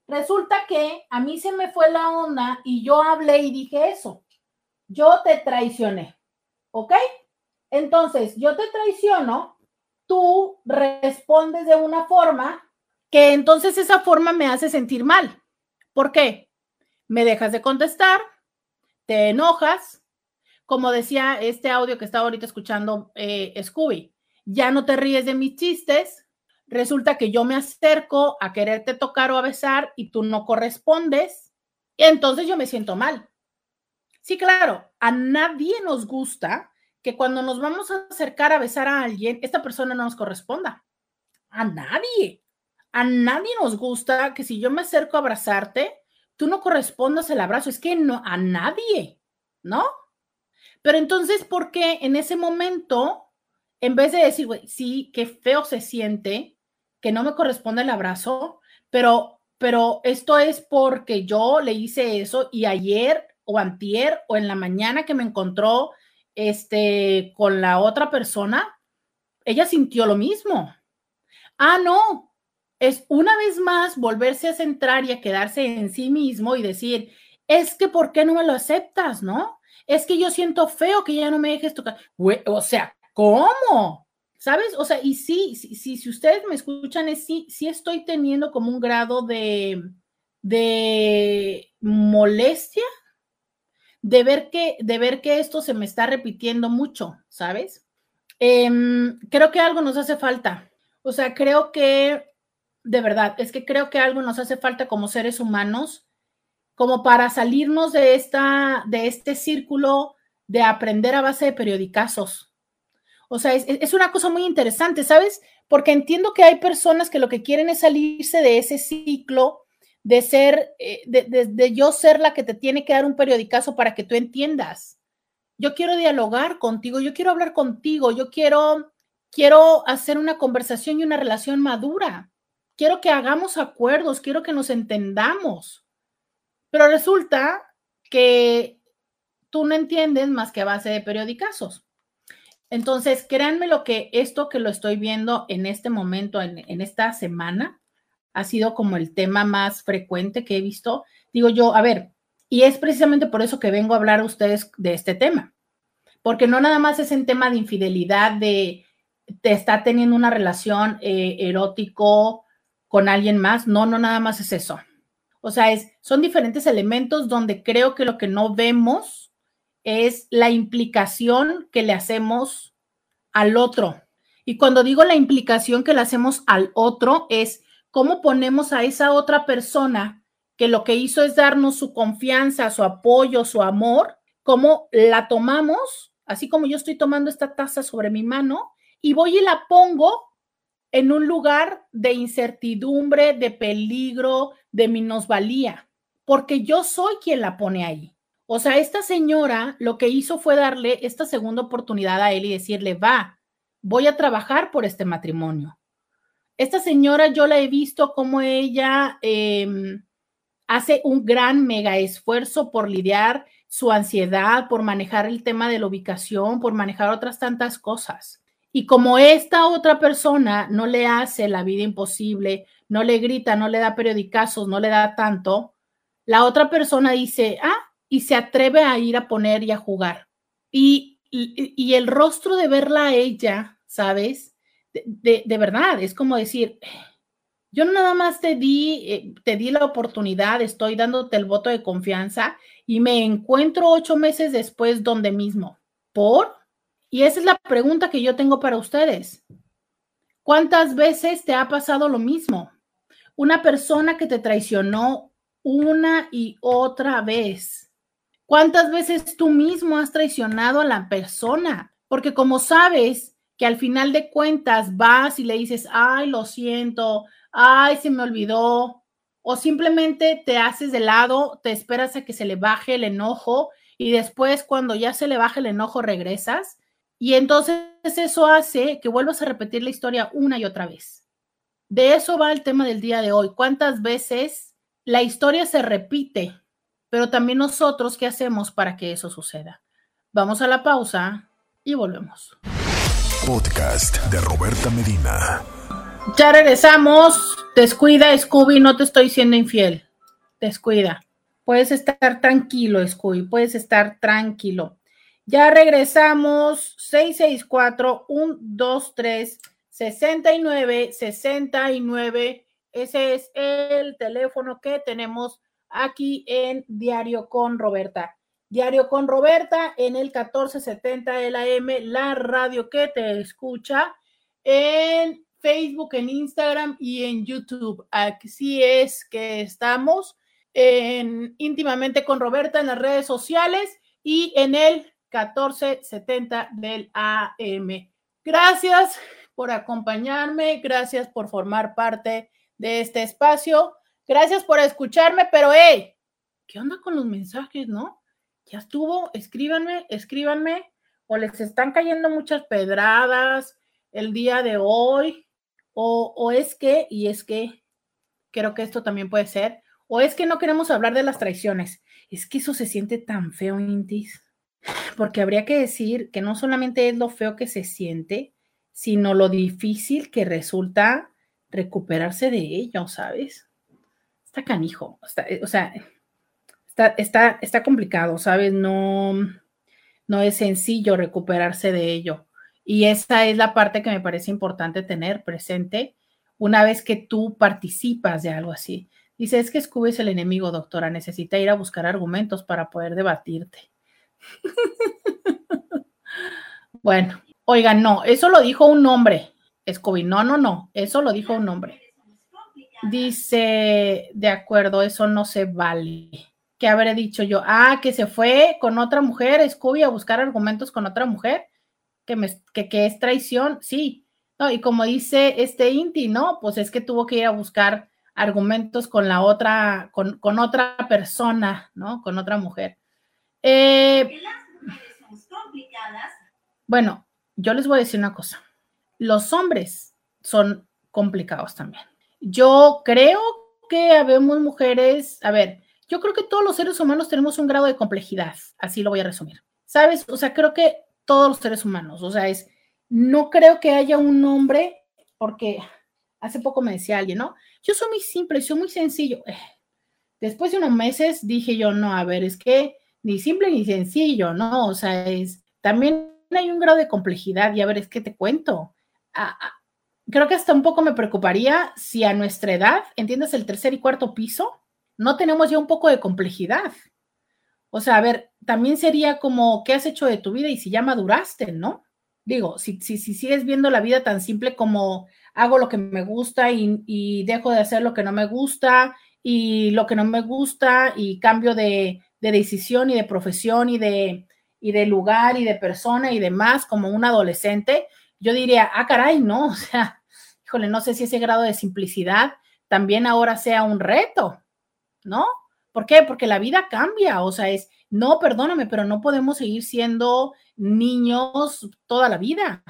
resulta que a mí se me fue la onda y yo hablé y dije eso. Yo te traicioné. ¿Ok? Entonces, yo te traiciono, tú respondes de una forma que entonces esa forma me hace sentir mal. ¿Por qué? Me dejas de contestar, te enojas, como decía este audio que estaba ahorita escuchando eh, Scooby, ya no te ríes de mis chistes, resulta que yo me acerco a quererte tocar o a besar y tú no correspondes, y entonces yo me siento mal. Sí, claro, a nadie nos gusta que cuando nos vamos a acercar a besar a alguien, esta persona no nos corresponda. A nadie. A nadie nos gusta que si yo me acerco a abrazarte, tú no correspondas el abrazo. Es que no, a nadie, ¿no? Pero entonces, ¿por qué en ese momento, en vez de decir, güey, sí, qué feo se siente, que no me corresponde el abrazo, pero, pero esto es porque yo le hice eso y ayer o antier o en la mañana que me encontró este, con la otra persona, ella sintió lo mismo. Ah, no, es una vez más volverse a centrar y a quedarse en sí mismo y decir, es que ¿por qué no me lo aceptas, no? es que yo siento feo que ya no me dejes tocar. o sea, ¿cómo? ¿Sabes? O sea, y sí, sí, si ustedes me escuchan, es sí, sí estoy teniendo como un grado de, de molestia de ver que, de ver que esto se me está repitiendo mucho, ¿sabes? Em, creo que algo nos hace falta. O sea, creo que, de verdad, es que creo que algo nos hace falta como seres humanos como para salirnos de, esta, de este círculo de aprender a base de periodicazos. O sea, es, una cosa muy interesante, ¿sabes? Porque entiendo que hay personas que lo que quieren es salirse de ese ciclo de ser, eh, de, de, yo ser la que te tiene que dar un periodicazo para que tú entiendas. Yo quiero dialogar contigo, yo quiero hablar contigo, yo quiero, quiero hacer una conversación y una relación madura. Quiero que hagamos acuerdos, quiero que nos entendamos. Pero resulta que tú no entiendes más que a base de periodicazos. Entonces, créanme lo que esto que lo estoy viendo en este momento, en, esta semana, ha sido como el tema más frecuente que he visto. Digo yo, a ver, y es precisamente por eso que vengo a hablar a ustedes de este tema, porque no nada más es en tema de infidelidad, de te está teniendo una relación eh, erótico con alguien más, no, no nada más es eso. O sea, es, son diferentes elementos donde creo que lo que no vemos es la implicación que le hacemos al otro. Y cuando digo la implicación que le hacemos al otro es cómo ponemos a esa otra persona que lo que hizo es darnos su confianza, su apoyo, su amor, cómo la tomamos, así como yo estoy tomando esta taza sobre mi mano, y voy y la pongo en un lugar de incertidumbre, de peligro, de minusvalía, porque yo soy quien la pone ahí. O sea, esta señora lo que hizo fue darle esta segunda oportunidad a él y decirle, va, voy a trabajar por este matrimonio. Esta señora yo la he visto como ella em, hace un gran mega esfuerzo por lidiar su ansiedad, por manejar el tema de la ubicación, por manejar otras tantas cosas. Y como esta otra persona no le hace la vida imposible, no le grita, no le da periodicazos, no le da tanto, la otra persona dice, ah, y se atreve a ir a poner y a jugar. Y, y, el rostro de verla a ella, ¿sabes? De, de, verdad, es como decir, yo nada más te di, eh, te di la oportunidad, estoy dándote el voto de confianza y me encuentro ocho meses después donde mismo. ¿Por? Y esa es la pregunta que yo tengo para ustedes. ¿Cuántas veces te ha pasado lo mismo? Una persona que te traicionó una y otra vez. ¿Cuántas veces tú mismo has traicionado a la persona? Porque como sabes que al final de cuentas vas y le dices, ay, lo siento, ay, se me olvidó, o simplemente te haces de lado, te esperas a que se le baje el enojo y después cuando ya se le baje el enojo regresas, y entonces eso hace que vuelvas a repetir la historia una y otra vez. De eso va el tema del día de hoy. ¿Cuántas veces la historia se repite? Pero también nosotros, ¿qué hacemos para que eso suceda? Vamos a la pausa y volvemos. Podcast de Roberta Medina. Ya regresamos. Descuida, Scooby, no te estoy siendo infiel. Descuida. Puedes estar tranquilo, Scooby, puedes estar tranquilo. Ya regresamos. 664-123-6969. Ese es el teléfono que tenemos aquí en Diario con Roberta. Diario con Roberta en el 1470 de la M, la radio que te escucha en Facebook, en Instagram y en YouTube. Así es que estamos en íntimamente con Roberta en las redes sociales y en el 1470 del AM. Gracias por acompañarme, gracias por formar parte de este espacio, gracias por escucharme, pero hey, ¿qué onda con los mensajes, no? Ya estuvo, escríbanme, escríbanme, o les están cayendo muchas pedradas el día de hoy, o, o es que, y es que, creo que esto también puede ser, o es que no queremos hablar de las traiciones. Es que eso se siente tan feo, Intis. Porque habría que decir que no solamente es lo feo que se siente, sino lo difícil que resulta recuperarse de ello, ¿sabes? Está canijo. Eh, o sea, está, está, está complicado, ¿sabes? No, no es sencillo recuperarse de ello. Y esa es la parte que me parece importante tener presente una vez que tú participas de algo así. Dice, es que Scooby es el enemigo, doctora. Necesita ir a buscar argumentos para poder debatirte. bueno, oigan, no, eso lo dijo un hombre, Scooby. No, no, no, eso lo dijo un hombre. Dice, de acuerdo, eso no se vale. ¿Qué habré dicho yo? Ah, que se fue con otra mujer, Scooby, a buscar argumentos con otra mujer, que, me, que, que es traición, sí. No, y como dice este Inti, ¿no? Pues es que tuvo que ir a buscar argumentos con la otra, con, con otra persona, ¿no? Con otra mujer. Eh, bueno, yo les voy a decir una cosa. Los hombres son complicados también. Yo creo que habemos mujeres, a ver, yo creo que todos los seres humanos tenemos un grado de complejidad, así lo voy a resumir. ¿Sabes? O sea, creo que todos los seres humanos, o sea, es, no creo que haya un hombre, porque hace poco me decía alguien, ¿no? Yo soy muy simple, soy muy sencillo. Eh, después de unos meses dije yo, no, a ver, es que ni simple ni sencillo, ¿no? O sea, es, también hay un grado de complejidad y a ver, es que te cuento. Ah, ah, creo que hasta un poco me preocuparía si a nuestra edad, entiendes, el tercer y cuarto piso, no tenemos ya un poco de complejidad. O sea, a ver, también sería como, ¿qué has hecho de tu vida y si ya maduraste, no? Digo, si, si, si sigues viendo la vida tan simple como hago lo que me gusta y, dejo de hacer lo que no me gusta y lo que no me gusta y cambio de, decisión y de profesión y de, y de lugar y de persona y demás como un adolescente, yo diría, ah, caray, no, o sea, híjole, no sé si ese grado de simplicidad también ahora sea un reto, ¿no? ¿Por qué? Porque la vida cambia, o sea, es, no, perdóname, pero no podemos seguir siendo niños toda la vida.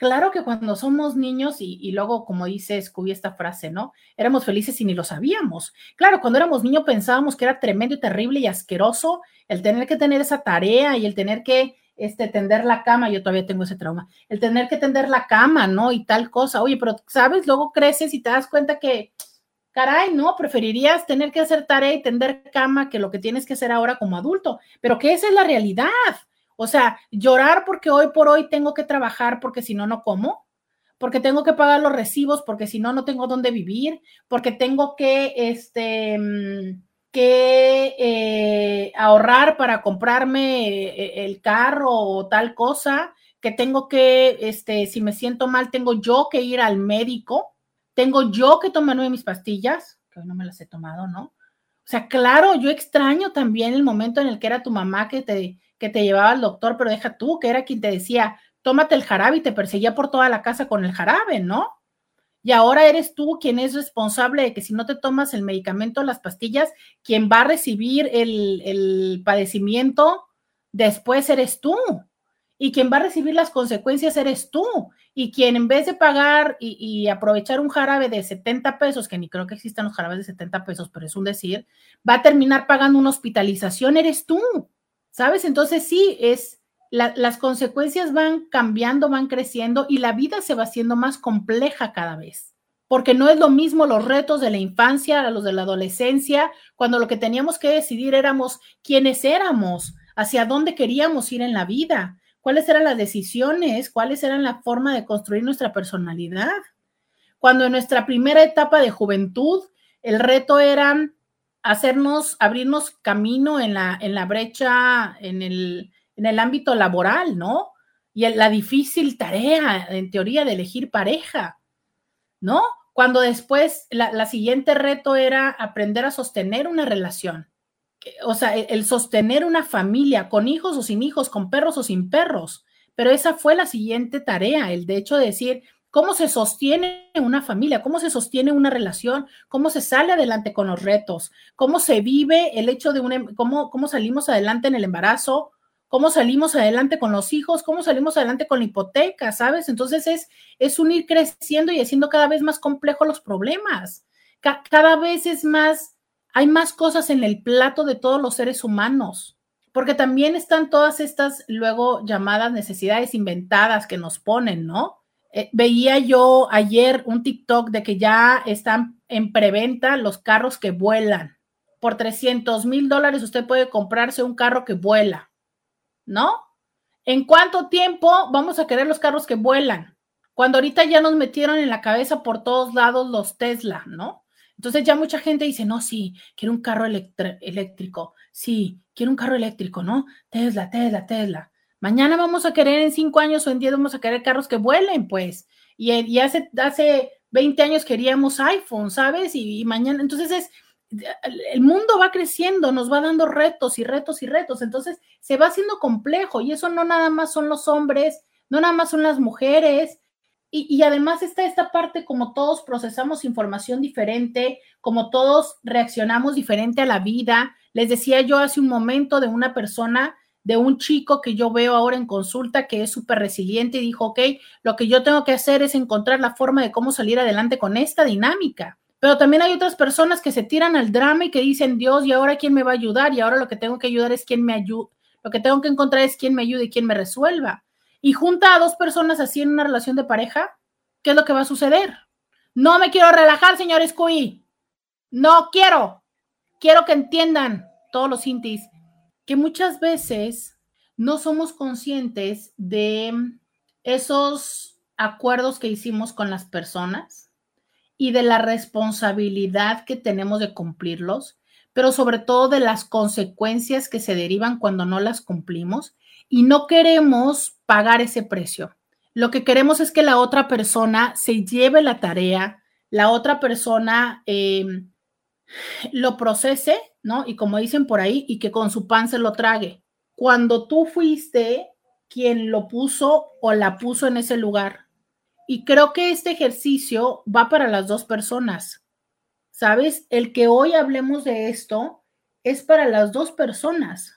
Claro que cuando somos niños, y, luego, como dice Scooby esta frase, ¿no? Éramos felices y ni lo sabíamos. Claro, cuando éramos niños pensábamos que era tremendo y terrible y asqueroso el tener que tener esa tarea y el tener que este, tender la cama, yo todavía tengo ese trauma, el tener que tender la cama, ¿no? Y tal cosa. Oye, pero, ¿sabes? Luego creces y te das cuenta que, caray, no, preferirías tener que hacer tarea y tender cama que lo que tienes que hacer ahora como adulto, pero que esa es la realidad. O sea, llorar porque hoy por hoy tengo que trabajar porque si no, no como, porque tengo que pagar los recibos, porque si no, no tengo dónde vivir, porque tengo que, este, mm, que eh, ahorrar para comprarme eh, el carro o tal cosa, que tengo que, este, si me siento mal, tengo yo que ir al médico, tengo yo que tomarme mis pastillas, que hoy no me las he tomado, ¿no? O sea, claro, yo extraño también el momento en el que era tu mamá que te que te llevaba al doctor, pero deja tú, que era quien te decía, tómate el jarabe y te perseguía por toda la casa con el jarabe, ¿no? Y ahora eres tú quien es responsable de que si no te tomas el medicamento, las pastillas, quien va a recibir el, padecimiento, después eres tú. Y quien va a recibir las consecuencias eres tú. Y quien en vez de pagar y, y, aprovechar un jarabe de 70 pesos, que ni creo que existan los jarabes de 70 pesos, pero es un decir, va a terminar pagando una hospitalización, eres tú. ¿Sabes? Entonces sí, es, las consecuencias van cambiando, van creciendo y la vida se va haciendo más compleja cada vez, porque no es lo mismo los retos de la infancia a los de la adolescencia, cuando lo que teníamos que decidir éramos quiénes éramos, hacia dónde queríamos ir en la vida, cuáles eran las decisiones, cuáles eran la forma de construir nuestra personalidad. cuando en nuestra primera etapa de juventud el reto era hacernos, abrirnos camino en la, en la brecha, en el, en el ámbito laboral, ¿no? Y la difícil tarea, en teoría, de elegir pareja, ¿no? Cuando después la, siguiente reto era aprender a sostener una relación. O sea, el sostener una familia con hijos o sin hijos, con perros o sin perros. Pero esa fue la siguiente tarea, el de hecho de decir, cómo se sostiene una familia, cómo se sostiene una relación, cómo se sale adelante con los retos, cómo se vive el hecho de un, em, cómo, cómo salimos adelante en el embarazo, cómo salimos adelante con los hijos, cómo salimos adelante con la hipoteca, ¿sabes? Entonces es, es un ir creciendo y haciendo cada vez más complejos los problemas. cada vez es más, hay más cosas en el plato de todos los seres humanos, porque también están todas estas luego llamadas necesidades inventadas que nos ponen, ¿no? Eh, veía yo ayer un TikTok de que ya están en preventa los carros que vuelan. Por 300 mil dólares usted puede comprarse un carro que vuela, ¿no? ¿En cuánto tiempo vamos a querer los carros que vuelan? Cuando ahorita ya nos metieron en la cabeza por todos lados los Tesla, ¿no? Entonces ya mucha gente dice, no, sí, quiero un carro eléctrico, sí, quiero un carro eléctrico, ¿no? Tesla, Tesla, Tesla. Mañana vamos a querer en cinco años o en diez vamos a querer carros que vuelen, pues. Y, hace, hace 20 años queríamos iPhone, ¿sabes? Y, mañana, entonces es, el mundo va creciendo, nos va dando retos y retos y retos. Entonces se va haciendo complejo y eso no nada más son los hombres, no nada más son las mujeres. Y, y, además está esta parte como todos procesamos información diferente, como todos reaccionamos diferente a la vida. Les decía yo hace un momento de una persona de un chico que yo veo ahora en consulta que es súper resiliente y dijo, ok, lo que yo tengo que hacer es encontrar la forma de cómo salir adelante con esta dinámica. Pero también hay otras personas que se tiran al drama y que dicen, Dios, ¿y ahora quién me va a ayudar? Y ahora lo que tengo que ayudar es quién me ayude. Lo que tengo que encontrar es quién me ayude y quién me resuelva. Y junta a dos personas así en una relación de pareja, ¿qué es lo que va a suceder? No me quiero relajar, señores Cui. No quiero. Quiero que entiendan todos los intis que muchas veces no somos conscientes de esos acuerdos que hicimos con las personas y de la responsabilidad que tenemos de cumplirlos, pero sobre todo de las consecuencias que se derivan cuando no las cumplimos y no queremos pagar ese precio. Lo que queremos es que la otra persona se lleve la tarea, la otra persona eh, lo procese ¿no? Y como dicen por ahí, y que con su pan se lo trague. Cuando tú fuiste quien lo puso o la puso en ese lugar. Y creo que este ejercicio va para las dos personas. ¿Sabes? El que hoy hablemos de esto es para las dos personas.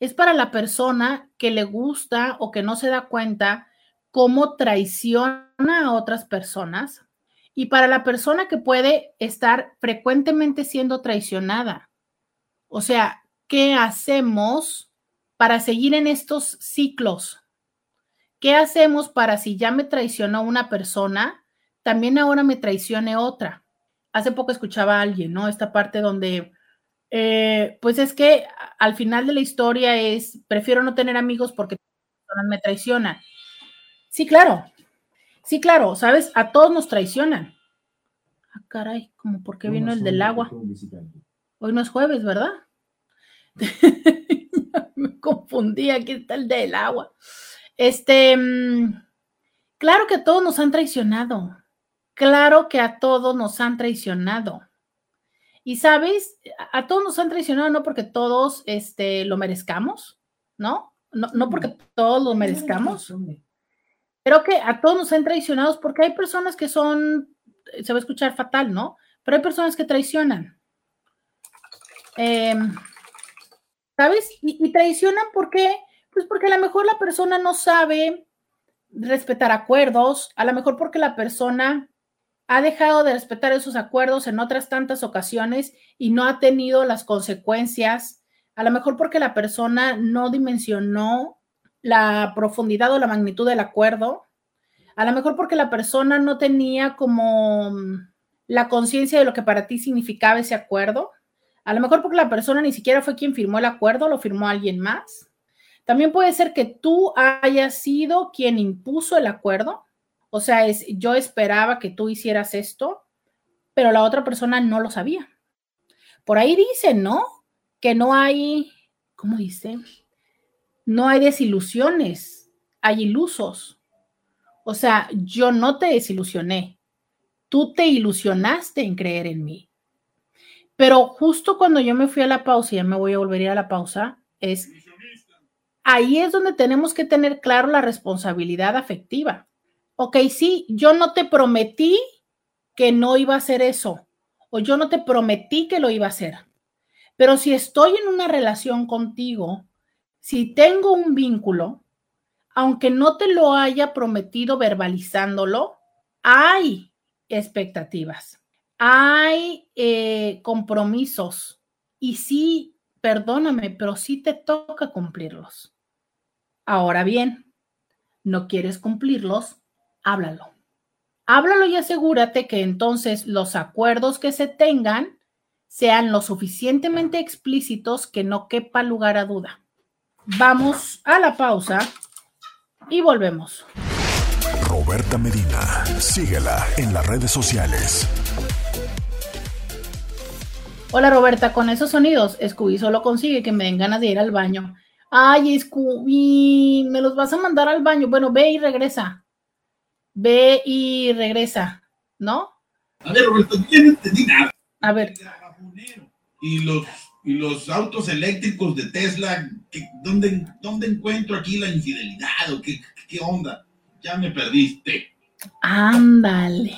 Es para la persona que le gusta o que no se da cuenta cómo traiciona a otras personas y para la persona que puede estar frecuentemente siendo traicionada. O sea, ¿qué hacemos para seguir en estos ciclos? ¿Qué hacemos para si ya me traicionó una persona, también ahora me traicione otra? Hace poco escuchaba a alguien, ¿no? Esta parte donde, eh, pues es que al final de la historia es, prefiero no tener amigos porque me traicionan. Sí, claro. Sí, claro, ¿sabes? A todos nos traicionan. Ah, caray, como porque vino el del agua. Hoy no es jueves, ¿verdad? Me confundí, aquí está el del agua. Este, mm, claro que a todos nos han traicionado. Claro que a todos nos han traicionado. Y sabes, a todos nos han traicionado no porque todos este, lo merezcamos, ¿no? ¿no? No porque todos lo merezcamos. Creo que a todos nos han traicionado porque hay personas que son, se va a escuchar fatal, ¿no? Pero hay personas que traicionan. Eh, ¿sabes? Y, traicionan ¿por qué? Pues porque a lo mejor la persona no sabe respetar acuerdos, a lo mejor porque la persona ha dejado de respetar esos acuerdos en otras tantas ocasiones y no ha tenido las consecuencias, a lo mejor porque la persona no dimensionó la profundidad o la magnitud del acuerdo, a lo mejor porque la persona no tenía como la conciencia de lo que para ti significaba ese acuerdo. A lo mejor porque la persona ni siquiera fue quien firmó el acuerdo, lo firmó alguien más. También puede ser que tú hayas sido quien impuso el acuerdo. O sea, es, yo esperaba que tú hicieras esto, pero la otra persona no lo sabía. Por ahí dice, ¿no? Que no hay, ¿cómo dice? No hay desilusiones, hay ilusos. O sea, yo no te desilusioné, tú te ilusionaste en creer en mí. Pero justo cuando yo me fui a la pausa, ya me voy a volver a, ir a la pausa, es ahí es donde tenemos que tener claro la responsabilidad afectiva. Ok, sí, yo no te prometí que no iba a hacer eso, o yo no te prometí que lo iba a hacer. Pero si estoy en una relación contigo, si tengo un vínculo, aunque no te lo haya prometido verbalizándolo, hay expectativas, hay eh, compromisos y sí, perdóname, pero sí te toca cumplirlos. Ahora bien, no quieres cumplirlos, háblalo. Háblalo y asegúrate que entonces los acuerdos que se tengan sean lo suficientemente explícitos que no quepa lugar a duda. Vamos a la pausa y volvemos. Roberta Medina, síguela en las redes sociales. Hola Roberta, con esos sonidos, Scooby solo consigue que me den ganas de ir al baño. Ay, Scooby, me los vas a mandar al baño. Bueno, ve y regresa. Ve y regresa, ¿no? A ver, Roberto, yo no entendí nada. A ver. Y los, y los autos eléctricos de Tesla, ¿qué- ¿dónde, ¿dónde encuentro aquí la infidelidad o qué, qué onda? Ya me perdiste. Ándale,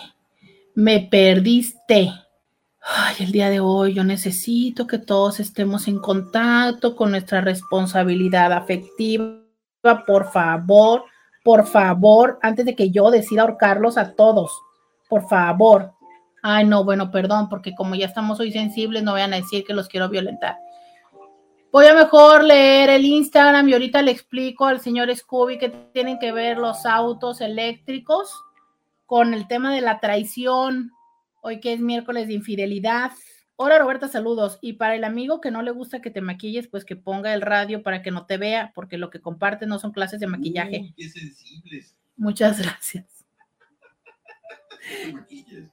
me perdiste. Ay, el día de hoy yo necesito que todos estemos en contacto con nuestra responsabilidad afectiva. Por favor, por favor, antes de que yo decida ahorcarlos a todos, por favor. Ay, no, bueno, perdón, porque como ya estamos hoy sensibles, no vayan a decir que los quiero violentar. Voy a mejor leer el Instagram y ahorita le explico al señor Scooby que tienen que ver los autos eléctricos con el tema de la traición, hoy que es miércoles de infidelidad. Hola Roberta, saludos. Y para el amigo que no le gusta que te maquilles, pues que ponga el radio para que no te vea, porque lo que comparte no son clases de maquillaje. Uy, qué sensibles. Muchas gracias.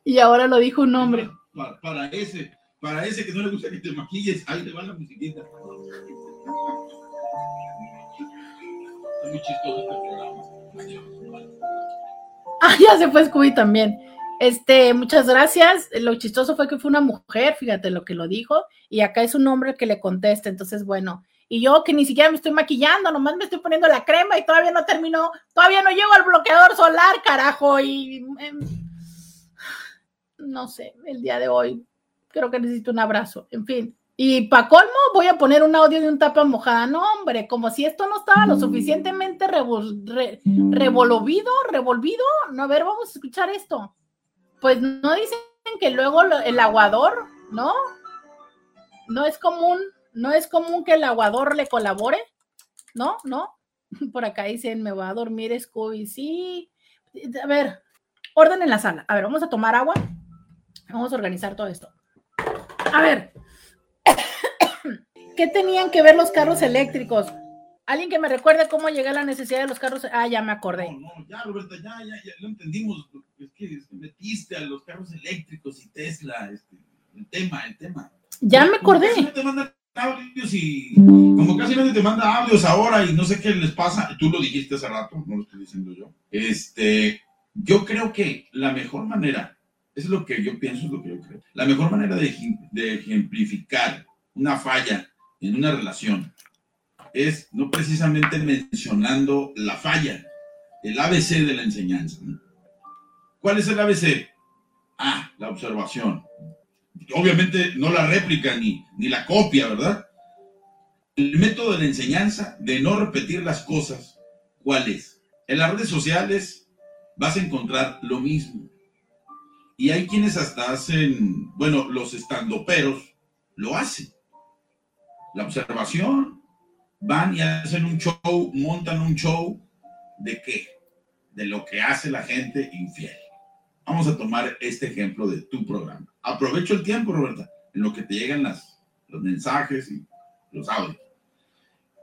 Y ahora lo dijo un hombre. Para, para ese, para ese que no le gusta que te maquilles, ahí le va la musiquita. Está muy chistoso este programa. Ah, ya se fue Scooby también. Este, muchas gracias. Lo chistoso fue que fue una mujer, fíjate lo que lo dijo, y acá es un hombre que le contesta. Entonces, bueno, y yo que ni siquiera me estoy maquillando, nomás me estoy poniendo la crema y todavía no terminó, todavía no llego al bloqueador solar, carajo, y em, no sé, el día de hoy creo que necesito un abrazo, en fin. Y para colmo, voy a poner un audio de un tapa mojada. No, hombre, como si esto no estaba lo suficientemente revol- re- revolvido, revolvido. No, a ver, vamos a escuchar esto. Pues no dicen que luego el aguador, ¿no? No es común, no es común que el aguador le colabore, ¿no? ¿No? Por acá dicen, me va a dormir Scooby. Sí. A ver, orden en la sala. A ver, vamos a tomar agua. Vamos a organizar todo esto. A ver. ¿Qué tenían que ver los carros eléctricos? Alguien que me recuerde cómo llegué a la necesidad de los carros. Ah, ya me acordé. No, no, ya, Roberta, ya, ya, ya lo entendimos. Que, metiste a los carros eléctricos y Tesla, este, el tema, el tema. Ya me Como casi acordé. no te mandan audios y como casi nadie te manda audios ahora y no sé qué les pasa, tú lo dijiste hace rato, no lo estoy diciendo yo. Este, yo creo que la mejor manera, es lo que yo pienso, es lo que yo creo, la mejor manera de, de ejemplificar una falla en una relación es no precisamente mencionando la falla, el ABC de la enseñanza. ¿no? ¿Cuál es el ABC? Ah, la observación. Obviamente no la réplica ni, ni la copia, ¿verdad? El método de la enseñanza de no repetir las cosas, ¿cuál es? En las redes sociales vas a encontrar lo mismo. Y hay quienes hasta hacen, bueno, los estandoperos lo hacen. La observación, van y hacen un show, montan un show de qué? De lo que hace la gente infiel. Vamos a tomar este ejemplo de tu programa. Aprovecho el tiempo, Roberta, en lo que te llegan las, los mensajes y los audios.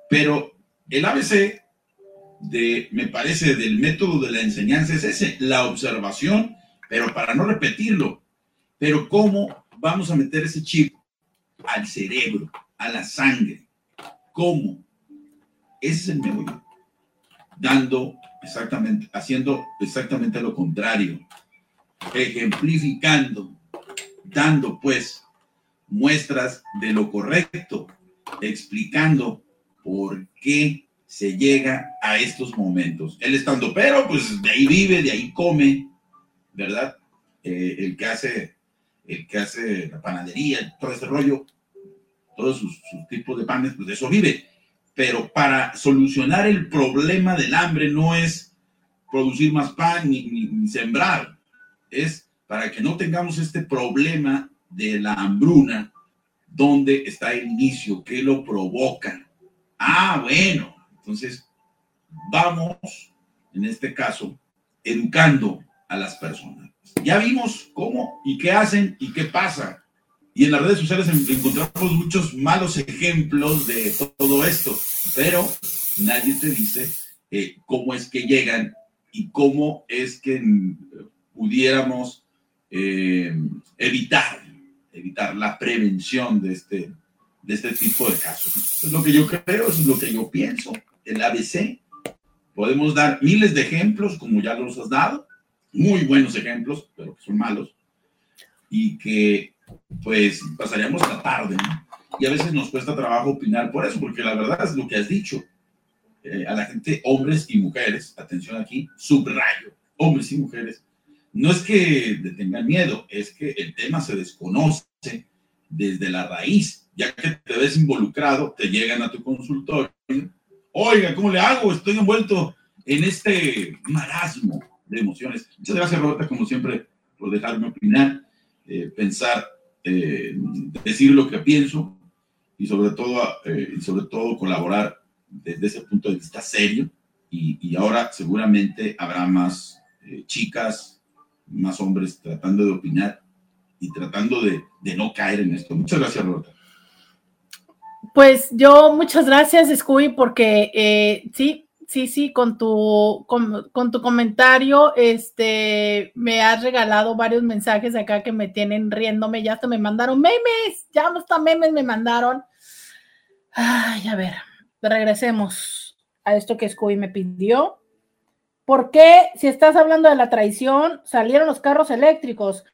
Pero el ABC de, me parece, del método de la enseñanza es ese, la observación, pero para no repetirlo. Pero ¿cómo vamos a meter ese chip al cerebro, a la sangre? ¿Cómo? Ese es el meollo. Dando exactamente, haciendo exactamente lo contrario. Ejemplificando, dando pues muestras de lo correcto, explicando por qué se llega a estos momentos. Él estando, pero pues de ahí vive, de ahí come, ¿verdad? Eh, el que hace, el que hace la panadería, todo ese rollo, todos sus, tipos de panes, pues de eso vive. Pero para solucionar el problema del hambre no es producir más pan ni sembrar, es para que no tengamos este problema de la hambruna, donde está el inicio, qué lo provoca. Ah, bueno, entonces vamos, en este caso, educando a las personas. Ya vimos cómo y qué hacen y qué pasa. Y en las redes sociales encontramos muchos malos ejemplos de todo esto, pero nadie te dice eh, cómo es que llegan y cómo es que pudiéramos eh, evitar evitar la prevención de este, de este tipo de casos. Es lo que yo creo, es lo que yo pienso. El ABC, podemos dar miles de ejemplos, como ya los has dado, muy buenos ejemplos, pero que son malos, y que pues pasaríamos la tarde, Y a veces nos cuesta trabajo opinar por eso, porque la verdad es lo que has dicho. Eh, a la gente, hombres y mujeres, atención aquí, subrayo, hombres y mujeres, no es que tengan miedo, es que el tema se desconoce desde la raíz. Ya que te ves involucrado, te llegan a tu consultorio. Oiga, ¿cómo le hago? Estoy envuelto en este marasmo de emociones. Muchas gracias, Roberta, como siempre, por dejarme opinar, eh, pensar, eh, decir lo que pienso y sobre todo, eh, sobre todo colaborar desde ese punto de vista serio. Y, y ahora seguramente habrá más chicas, más hombres tratando de opinar y tratando de, no caer en esto. Muchas gracias, Roberta. Pues yo muchas gracias, Scooby, porque eh, sí, sí, sí, con tu, con, tu comentario, este, me has regalado varios mensajes acá que me tienen riéndome, ya hasta me mandaron memes, ya hasta memes me mandaron. Ay, a ver, regresemos a esto que Scooby me pidió. ¿Por qué, si estás hablando de la traición, salieron los carros eléctricos?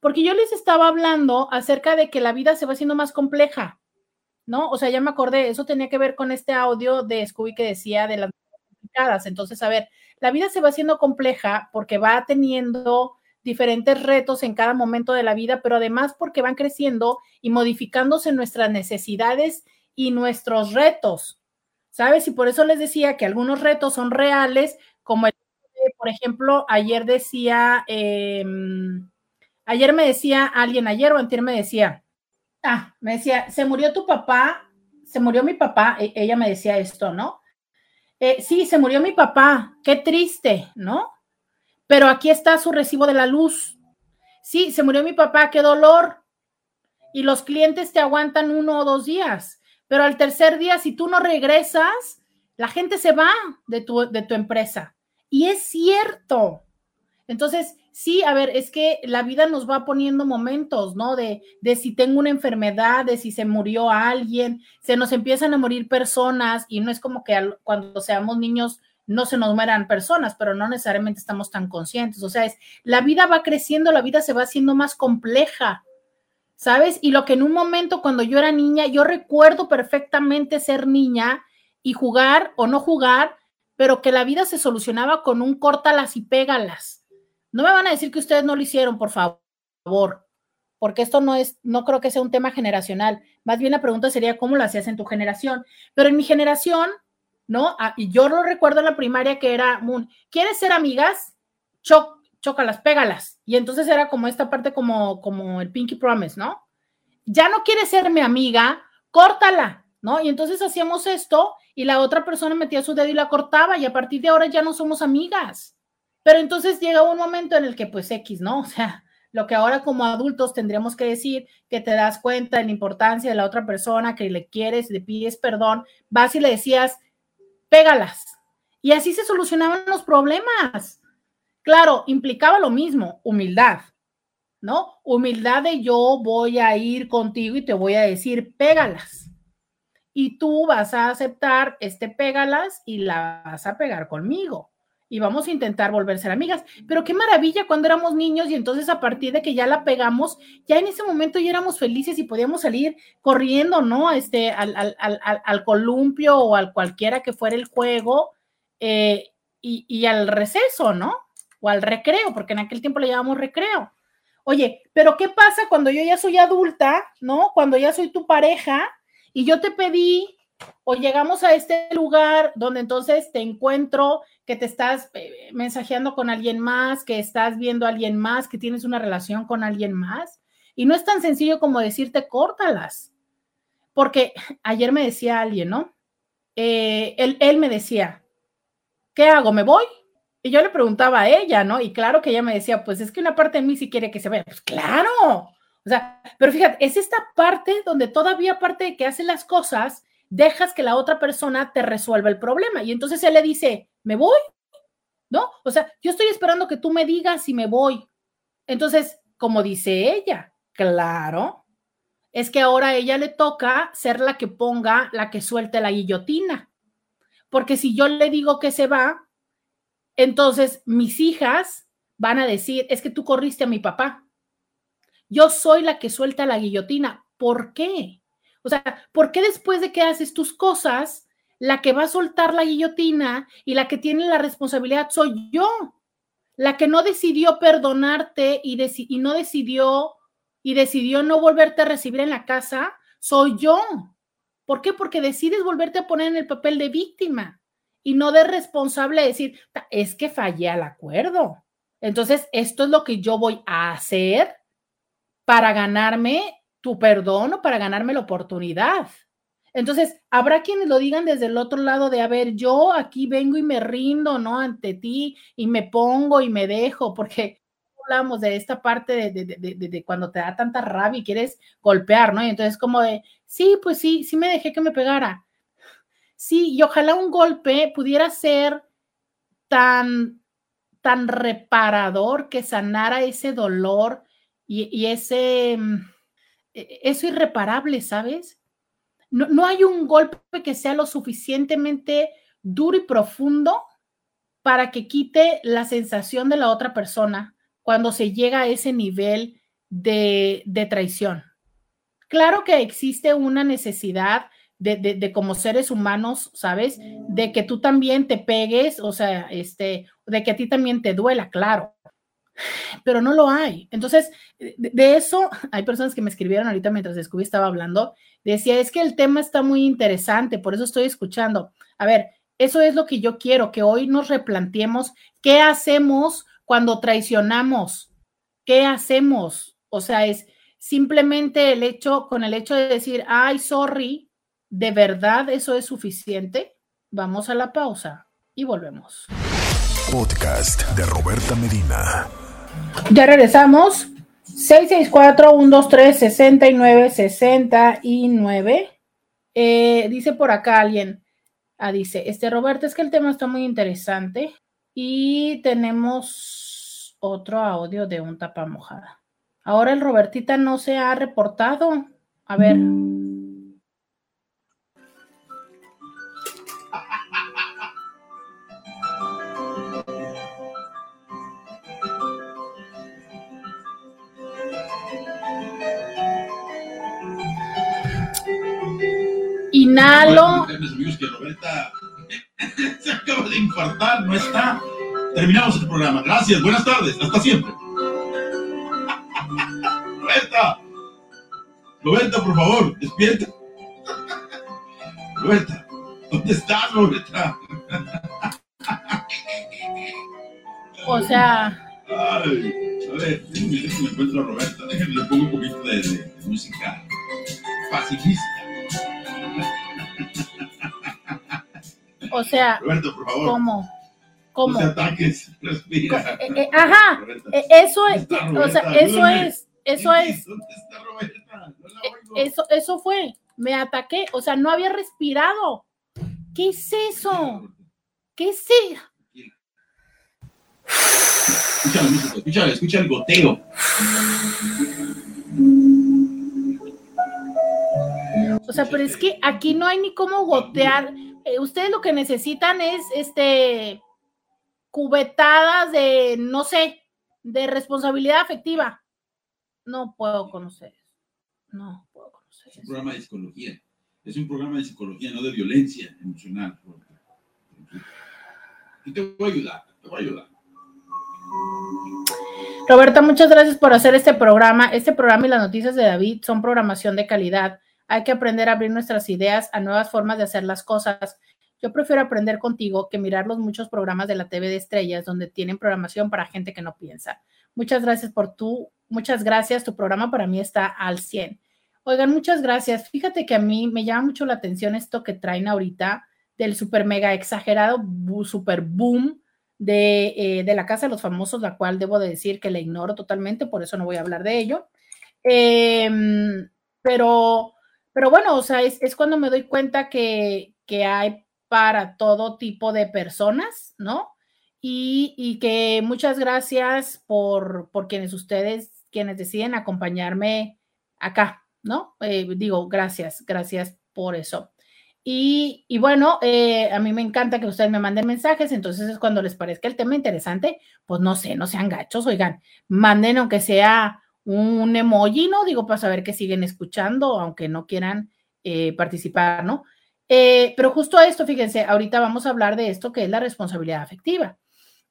Porque yo les estaba hablando acerca de que la vida se va haciendo más compleja, ¿no? O sea, ya me acordé, eso tenía que ver con este audio de Scooby que decía de las complicadas. Entonces, a ver, la vida se va haciendo compleja porque va teniendo diferentes retos en cada momento de la vida, pero además porque van creciendo y modificándose nuestras necesidades y nuestros retos. ¿Sabes? Y por eso les decía que algunos retos son reales, como el, por ejemplo, ayer decía, em, ayer me decía alguien, ayer o antier me decía, ah, me decía, se murió tu papá, se murió mi papá, e, ella me decía esto, ¿no? Eh, sí, se murió mi papá, qué triste, ¿no? Pero aquí está su recibo de la luz. Sí, se murió mi papá, qué dolor. Y los clientes te aguantan uno o dos días, pero al tercer día, si tú no regresas, la gente se va de tu, de tu empresa. Y es cierto. Entonces, sí, a ver, es que la vida nos va poniendo momentos, ¿no? De, de si tengo una enfermedad, de si se murió alguien, se nos empiezan a morir personas y no es como que cuando seamos niños no se nos mueran personas, pero no necesariamente estamos tan conscientes. O sea, es la vida va creciendo, la vida se va haciendo más compleja, ¿sabes? Y lo que en un momento cuando yo era niña, yo recuerdo perfectamente ser niña y jugar o no jugar, pero que la vida se solucionaba con un córtalas y pégalas. No me van a decir que ustedes no lo hicieron, por favor, porque esto no es, no creo que sea un tema generacional. Más bien la pregunta sería cómo lo hacías en tu generación. Pero en mi generación, ¿no? Ah, y yo lo recuerdo en la primaria que era, ¿quieres ser amigas? Cho chócalas, pégalas. Y entonces era como esta parte como, como el Pinky Promise, ¿no? Ya no quieres ser mi amiga, córtala, ¿no? Y entonces hacíamos esto y la otra persona metía su dedo y la cortaba y a partir de ahora ya no somos amigas. Pero entonces llega un momento en el que pues X, ¿no? O sea, lo que ahora como adultos tendríamos que decir, que te das cuenta de la importancia de la otra persona, que le quieres, le pides perdón, vas y le decías, pégalas. Y así se solucionaban los problemas. Claro, implicaba lo mismo, humildad, ¿no? Humildad de yo voy a ir contigo y te voy a decir, pégalas. Y tú vas a aceptar este pégalas y la vas a pegar conmigo y vamos a intentar volver a ser amigas. Pero qué maravilla cuando éramos niños y entonces a partir de que ya la pegamos, ya en ese momento ya éramos felices y podíamos salir corriendo, ¿no? Este, al, columpio o al cualquiera que fuera el juego eh, y, y al receso, ¿no? O al recreo, porque en aquel tiempo le llamamos recreo. Oye, pero ¿qué pasa cuando yo ya soy adulta, ¿no? Cuando ya soy tu pareja y yo te pedí o llegamos a este lugar donde entonces te encuentro que te estás eh, mensajeando con alguien más, que estás viendo a alguien más, que tienes una relación con alguien más. Y no es tan sencillo como decirte córtalas. Porque ayer me decía alguien, ¿no? Eh, él, él me decía, ¿qué hago? ¿Me voy? Y yo le preguntaba a ella, ¿no? Y claro que ella me decía, pues es que una parte de mí sí quiere que se vaya. Pues claro. O sea, pero fíjate, es esta parte donde todavía parte de que hace las cosas, dejas que la otra persona te resuelva el problema. Y entonces él le dice, ¿me voy? ¿No? O sea, yo estoy esperando que tú me digas si me voy. Entonces, como dice ella, claro, es que ahora a ella le toca ser la que ponga, la que suelte la guillotina. Porque si yo le digo que se va, entonces mis hijas van a decir, es que tú corriste a mi papá. Yo soy la que suelta la guillotina. ¿Por qué? O sea, ¿por qué después de que haces tus cosas, la que va a soltar la guillotina y la que tiene la responsabilidad soy yo? La que no decidió perdonarte y, no decidió y decidió no volverte a recibir en la casa, soy yo. ¿Por qué? Porque decides volverte a poner en el papel de víctima y no de responsable de decir, es que fallé al acuerdo. Entonces, esto es lo que yo voy a hacer para ganarme tu perdón o para ganarme la oportunidad. Entonces, habrá quienes lo digan desde el otro lado de, a ver, yo aquí vengo y me rindo, ¿no? Ante ti y me pongo y me dejo, porque hablamos de esta parte de, de, de, cuando te da tanta rabia y quieres golpear, ¿no? Y entonces como de, sí, pues sí, sí me dejé que me pegara. Sí, y ojalá un golpe pudiera ser tan, tan reparador que sanara ese dolor y, ese mm, e-, eso irreparable, ¿sabes? No, no, hay un golpe que sea lo suficientemente duro y profundo para que quite la sensación de la otra persona cuando se llega a ese nivel de, de traición. Claro que existe una necesidad de, de, de, como seres humanos, ¿sabes? De que tú también te pegues, o sea, este, de que a ti también te duela, claro pero no lo hay. Entonces, de, eso, hay personas que me escribieron ahorita mientras Scooby estaba hablando, decía, es que el tema está muy interesante, por eso estoy escuchando. A ver, eso es lo que yo quiero, que hoy nos replanteemos qué hacemos cuando traicionamos, qué hacemos. O sea, es simplemente el hecho, con el hecho de decir, ay, sorry, ¿de verdad eso es suficiente? Vamos a la pausa y volvemos. Podcast de Roberta Medina. Ya regresamos. 664-123-6969. Eh, dice por acá alguien. Ah, dice, este Roberto, es que el tema está muy interesante. Y tenemos otro audio de un tapa mojada. Ahora el Robertita no se ha reportado. A ver. Inhalo. se acaba de infartar, no está. Terminamos el programa. Gracias, buenas tardes, hasta siempre. Roberta, Roberta, por favor, despierta. Roberta, ¿dónde estás, Roberta? O sea. Ay, a ver, déjenme, déjenme encuentro a Roberta, déjenme le pongo un poquito de, de, de música pacifista. O sea, Roberto, por favor. ¿cómo? ¿Cómo? No ataques, respira. Eh, eh, ajá, Roberta, eh, eso es, ¿dónde está o sea, eso Ayúdame. es, eso es, ¿Dónde está Roberta? No la eh, eso, eso fue, me ataqué, o sea, no había respirado. ¿Qué es eso? ¿Qué sé? Escucha la música, escucha, escucha el goteo. O sea, pero es que aquí no hay ni cómo gotear. Eh, ustedes lo que necesitan es este cubetadas de, no sé, de responsabilidad afectiva. No puedo conocer. No puedo conocer. Es un programa de psicología. Es un programa de psicología, no de violencia emocional. Y te voy a ayudar, te voy a ayudar. Roberta, muchas gracias por hacer este programa. Este programa y las noticias de David son programación de calidad. Hay que aprender a abrir nuestras ideas a nuevas formas de hacer las cosas. Yo prefiero aprender contigo que mirar los muchos programas de la TV de estrellas donde tienen programación para gente que no piensa. Muchas gracias por tu, muchas gracias. Tu programa para mí está al 100. Oigan, muchas gracias. Fíjate que a mí me llama mucho la atención esto que traen ahorita del super mega exagerado super boom de, eh, de, la Casa de los Famosos, la cual debo de decir que la ignoro totalmente, por eso no voy a hablar de ello. Eh, pero, pero bueno, o sea, es, es cuando me doy cuenta que, que, hay para todo tipo de personas, ¿no? Y, y que muchas gracias por, por quienes ustedes, quienes deciden acompañarme acá, ¿no? Eh, digo, gracias, gracias por eso. Y, y bueno, eh, a mí me encanta que ustedes me manden mensajes, entonces es cuando les parezca el tema interesante, pues no sé, no sean gachos, oigan, manden aunque sea un emoji, ¿no? Digo, para saber que siguen escuchando, aunque no quieran eh, participar, ¿no? Eh, pero justo esto, fíjense, ahorita vamos a hablar de esto que es la responsabilidad afectiva.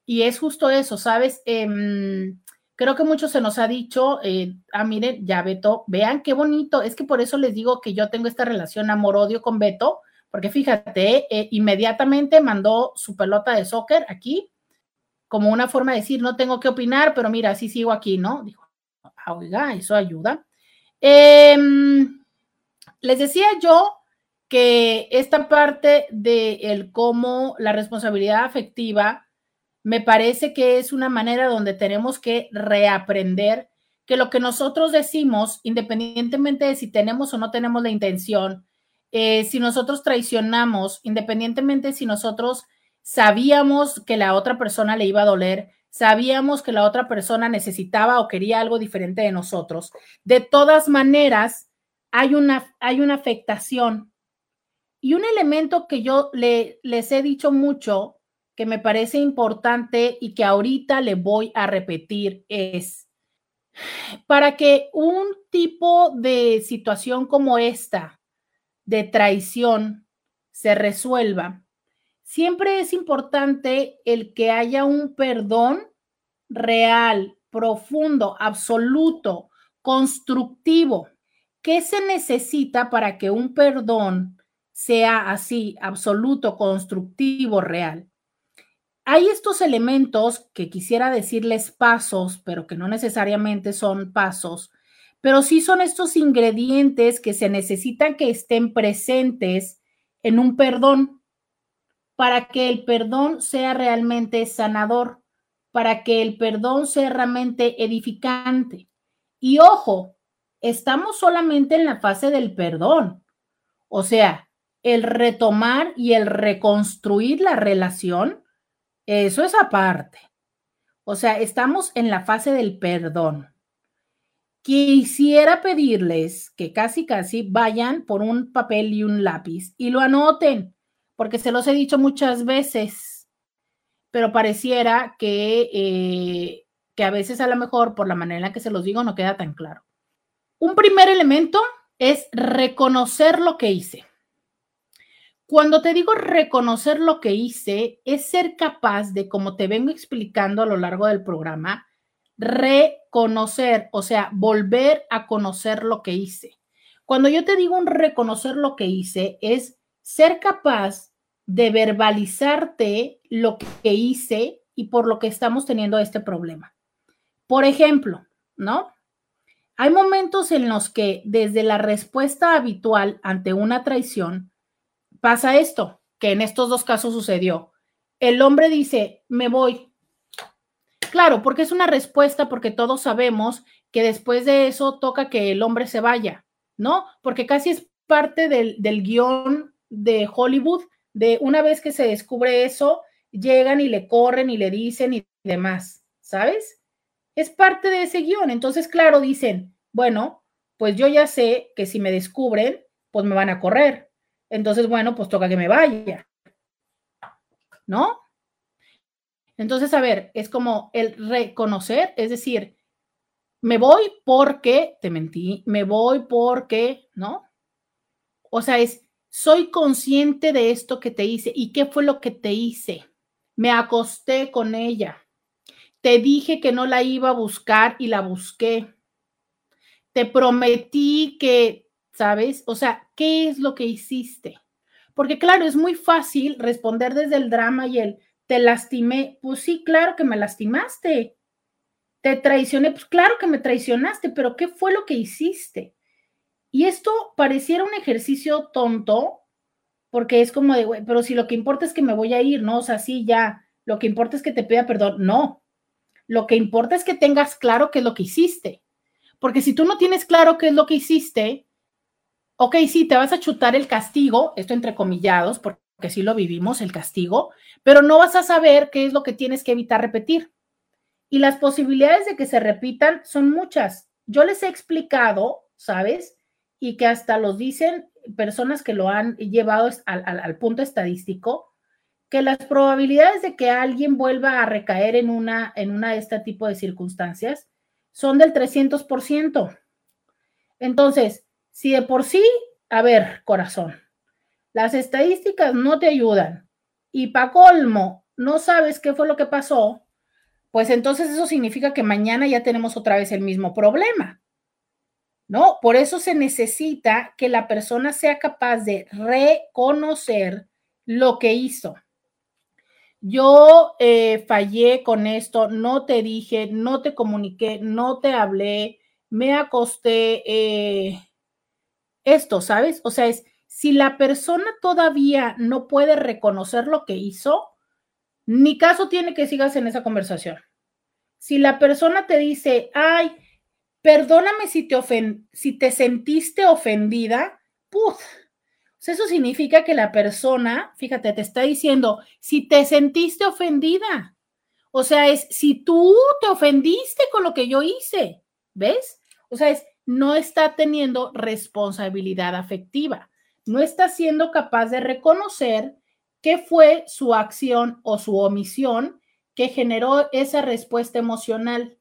Y es justo eso, ¿sabes? Eh, creo que mucho se nos ha dicho, eh, ah, miren, ya Beto, vean qué bonito, es que por eso les digo que yo tengo esta relación amor-odio con Beto, porque fíjate, inmediatamente mandó su pelota de soccer aquí, como una forma de decir, no tengo que opinar, pero mira, así sigo aquí, ¿no? Dijo, oiga, eso ayuda. Eh, les decía yo que esta parte de el cómo la responsabilidad afectiva me parece que es una manera donde tenemos que reaprender que lo que nosotros decimos, independientemente de si tenemos o no tenemos la intención, eh, si nosotros traicionamos, independientemente si nosotros sabíamos que la otra persona le iba a doler, sabíamos que la otra persona necesitaba o quería algo diferente de nosotros, de todas maneras hay una, hay una afectación. Y un elemento que yo le, les he dicho mucho que me parece importante y que ahorita le voy a repetir es, para que un tipo de situación como esta, de traición, se resuelva, siempre es importante el que haya un perdón real, profundo, absoluto, constructivo. ¿Qué se necesita para que un perdón sea así, absoluto, constructivo, real? hay estos elementos que quisiera decirles pasos, pero que no necesariamente son pasos, pero sí son estos ingredientes que se necesitan que estén presentes en un perdón para que el perdón sea realmente sanador, para que el perdón sea realmente edificante. Y ojo, estamos solamente en la fase del perdón, o sea, el retomar y el reconstruir la relación eso es aparte. O sea, estamos en la fase del perdón. Quisiera pedirles que casi, casi vayan por un papel y un lápiz y lo anoten, porque se los he dicho muchas veces, pero pareciera que, eh, que a veces a lo mejor por la manera en la que se los digo no queda tan claro. Un primer elemento es reconocer lo que hice. Cuando te digo reconocer lo que hice, es ser capaz de, como te vengo explicando a lo largo del programa, reconocer, o sea, volver a conocer lo que hice. Cuando yo te digo un reconocer lo que hice, es ser capaz de verbalizarte lo que hice y por lo que estamos teniendo este problema. Por ejemplo, ¿no? Hay momentos en los que desde la respuesta habitual ante una traición, pasa esto, que en estos dos casos sucedió. El hombre dice, me voy. Claro, porque es una respuesta, porque todos sabemos que después de eso toca que el hombre se vaya, ¿no? Porque casi es parte del, del guion de Hollywood, de una vez que se descubre eso, llegan y le corren y le dicen y demás, ¿sabes? Es parte de ese guion. Entonces, claro, dicen, bueno, pues yo ya sé que si me descubren, pues me van a correr. Entonces, bueno, pues toca que me vaya. ¿No? Entonces, a ver, es como el reconocer, es decir, me voy porque te mentí, me voy porque, ¿no? O sea, es, soy consciente de esto que te hice. ¿Y qué fue lo que te hice? Me acosté con ella. Te dije que no la iba a buscar y la busqué. Te prometí que, ¿sabes? O sea, ¿qué es lo que hiciste? Porque claro, es muy fácil responder desde el drama y el te lastimé. Pues sí, claro que me lastimaste. Te traicioné, pues claro que me traicionaste, pero ¿qué fue lo que hiciste? Y esto pareciera un ejercicio tonto, porque es como de, pero si lo que importa es que me voy a ir, ¿no? O sea, sí, ya, lo que importa es que te pida perdón. No, lo que importa es que tengas claro qué es lo que hiciste. Porque si tú no tienes claro qué es lo que hiciste, ok, sí, te vas a chutar el castigo, esto entre comillados, porque sí lo vivimos, el castigo, pero no vas a saber qué es lo que tienes que evitar repetir. Y las posibilidades de que se repitan son muchas. Yo les he explicado, ¿sabes? Y que hasta los dicen personas que lo han llevado al, punto estadístico, que las probabilidades de que alguien vuelva a recaer en una, en una de este tipo de circunstancias son del 300%. Entonces, si de por sí, a ver, corazón, las estadísticas no te ayudan y para colmo no sabes qué fue lo que pasó, pues entonces eso significa que mañana ya tenemos otra vez el mismo problema. ¿No? Por eso se necesita que la persona sea capaz de reconocer lo que hizo. Yo eh, fallé con esto, no te dije, no te comuniqué, no te hablé, me acosté, eh, esto, ¿sabes? O sea, es, si la persona todavía no puede reconocer lo que hizo, ni caso tiene que sigas en esa conversación. Si la persona te dice, ay, perdóname si te, si te sentiste ofendida, puf. Eso significa que la persona, fíjate, te está diciendo, si te sentiste ofendida. O sea, es si tú te ofendiste con lo que yo hice, ¿ves? O sea, es no está teniendo responsabilidad afectiva, no está siendo capaz de reconocer qué fue su acción o su omisión que generó esa respuesta emocional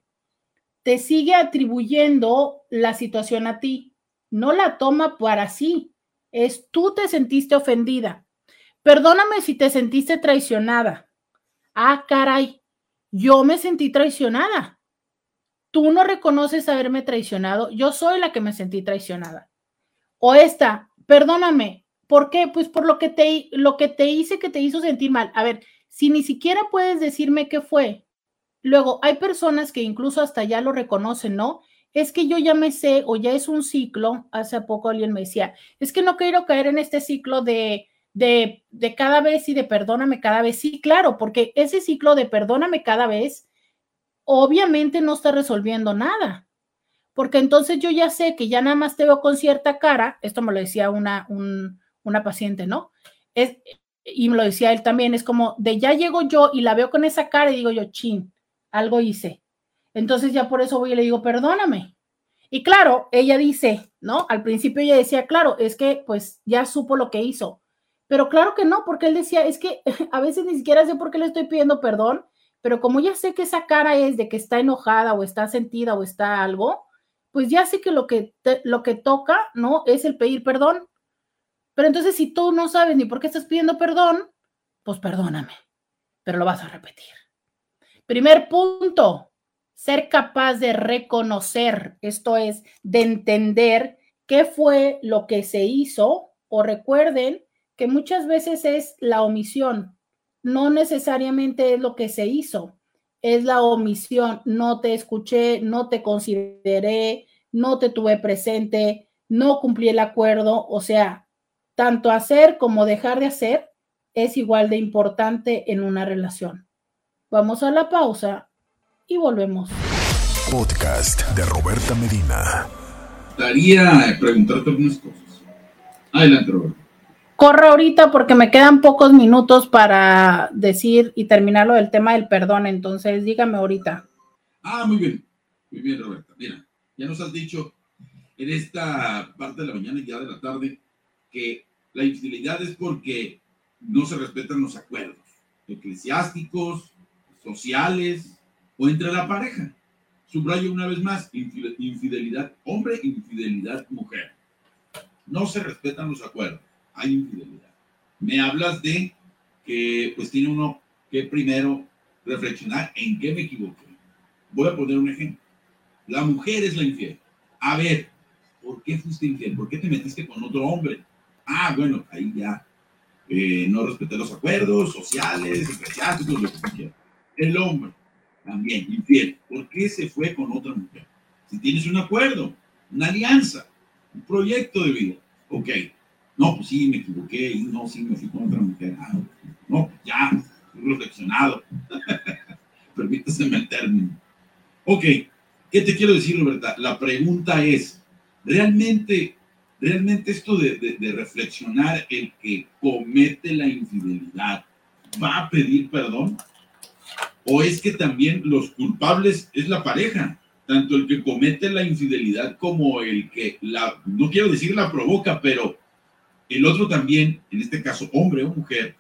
te sigue atribuyendo la situación a ti, no la toma para sí, es tú te sentiste ofendida. Perdóname si te sentiste traicionada. Ah, caray, yo me sentí traicionada. Tú no reconoces haberme traicionado, yo soy la que me sentí traicionada. O esta, perdóname, ¿por qué? Pues por lo que te, lo que te hice que te hizo sentir mal. A ver, si ni siquiera puedes decirme qué fue, Luego, hay personas que incluso hasta ya lo reconocen, ¿no? Es que yo ya me sé o ya es un ciclo, hace poco alguien me decía, es que no quiero caer en este ciclo de, de, de cada vez y de perdóname cada vez. Sí, claro, porque ese ciclo de perdóname cada vez obviamente no está resolviendo nada. Porque entonces yo ya sé que ya nada más te veo con cierta cara, esto me lo decía una, una paciente, ¿no? Es, y me lo decía él también, es como de ya llego yo y la veo con esa cara y digo yo, chin, algo hice. Entonces ya por eso voy y le digo, perdóname. Y claro, ella dice, ¿no? Al principio ella decía, claro, es que pues ya supo lo que hizo. Pero claro que no, porque él decía, es que a veces ni siquiera sé por qué le estoy pidiendo perdón, pero como ya sé que esa cara es de que está enojada o está sentida o está algo, pues ya sé que lo que, lo que toca, ¿no? Es el pedir perdón. Pero entonces si tú no sabes ni por qué estás pidiendo perdón, pues perdóname, pero lo vas a repetir. Primer punto, ser capaz de reconocer, esto es, de entender qué fue lo que se hizo o recuerden que muchas veces es la omisión, no necesariamente es lo que se hizo, es la omisión, no te escuché, no te consideré, no te tuve presente, no cumplí el acuerdo, o sea, tanto hacer como dejar de hacer es igual de importante en una relación. Vamos a la pausa y volvemos. Podcast de Roberta Medina. Daría preguntarte algunas cosas. Adelante, Roberto. corra ahorita porque me quedan pocos minutos para decir y terminar lo del tema del perdón. Entonces, dígame ahorita. Ah, muy bien. Muy bien, Roberta. Mira, ya nos has dicho en esta parte de la mañana y ya de la tarde que la infidelidad es porque no se respetan los acuerdos eclesiásticos, sociales o entre la pareja. Subrayo una vez más, infidelidad hombre, infidelidad mujer. No se respetan los acuerdos, hay infidelidad. Me hablas de que pues tiene uno que primero reflexionar en qué me equivoqué. Voy a poner un ejemplo. La mujer es la infiel. A ver, ¿por qué fuiste infiel? ¿Por qué te metiste con otro hombre? Ah, bueno, ahí ya eh, no respeté los acuerdos sociales, eclesiásticos, lo que quieras. El hombre también, infiel. ¿Por qué se fue con otra mujer? Si tienes un acuerdo, una alianza, un proyecto de vida, ok. No, pues sí, me equivoqué no, sí, me fui con otra mujer. Ah, no, pues ya, reflexionado. Permítase el término. Ok, ¿qué te quiero decir, Roberta? La pregunta es, ¿realmente, realmente esto de, de, reflexionar el que comete la infidelidad va a pedir perdón? ¿O es que también los culpables es la pareja? Tanto el que comete la infidelidad como el que la, no quiero decir la provoca, pero el otro también, en este caso hombre o mujer,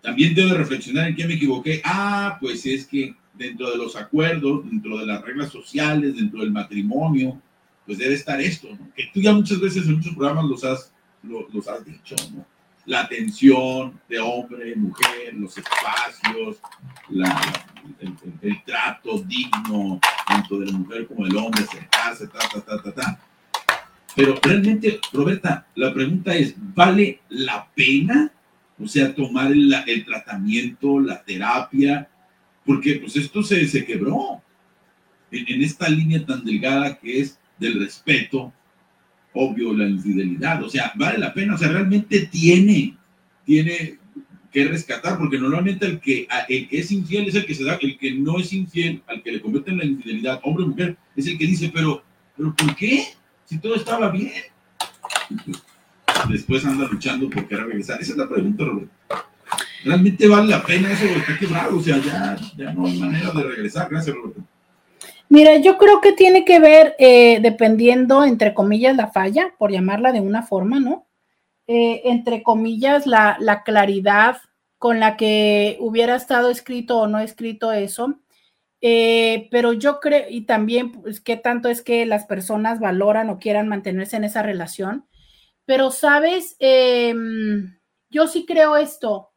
también debe reflexionar en qué me equivoqué. Ah, pues es que dentro de los acuerdos, dentro de las reglas sociales, dentro del matrimonio, pues debe estar esto, ¿no? Que tú ya muchas veces en muchos programas los has, los, has dicho, ¿no? La atención de hombre, mujer, los espacios, la, el, trato digno, tanto de la mujer como del hombre, acercarse, ta, ta, ta, ta, ta. Pero realmente, Roberta, la pregunta es, ¿vale la pena? O sea, tomar el, el tratamiento, la terapia, porque pues esto se, se quebró en, esta línea tan delgada que es del respeto, obvio, la infidelidad, o sea, vale la pena, o sea, realmente tiene, tiene que rescatar, porque normalmente el que, el que es infiel es el que se da, el que no es infiel, al que le cometen la infidelidad, hombre o mujer, es el que dice, pero, pero ¿por qué? Si todo estaba bien. Después anda luchando por querer regresar. Esa es la pregunta, Roberto realmente vale la pena eso está quebrado, o sea, ya, ya no hay manera de regresar. Gracias, Roberto. Mira, yo creo que tiene que ver, eh, dependiendo, entre comillas, la falla, por llamarla de una forma, ¿no? Eh, entre comillas, la, la, claridad con la que hubiera estado escrito o no escrito eso. Eh, pero yo creo, y también, pues, qué tanto es que las personas valoran o quieran mantenerse en esa relación. Pero, ¿sabes? Em, yo sí creo esto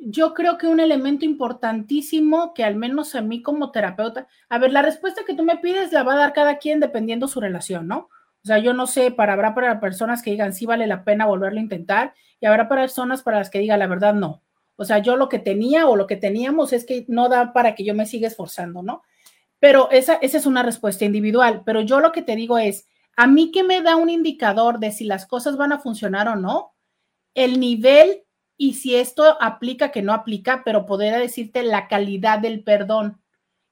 yo creo que un elemento importantísimo que al menos a mí como terapeuta, a ver, la respuesta que tú me pides la va a dar cada quien dependiendo su relación, ¿no? O sea, yo no sé, para, habrá para personas que digan sí vale la pena volverlo a intentar y habrá personas para las que diga la verdad no. O sea, yo lo que tenía o lo que teníamos es que no da para que yo me siga esforzando, ¿no? Pero esa, esa es una respuesta individual. Pero yo lo que te digo es, a mí que me da un indicador de si las cosas van a funcionar o no, el nivel y si esto aplica, que no aplica, pero podría decirte la calidad del perdón,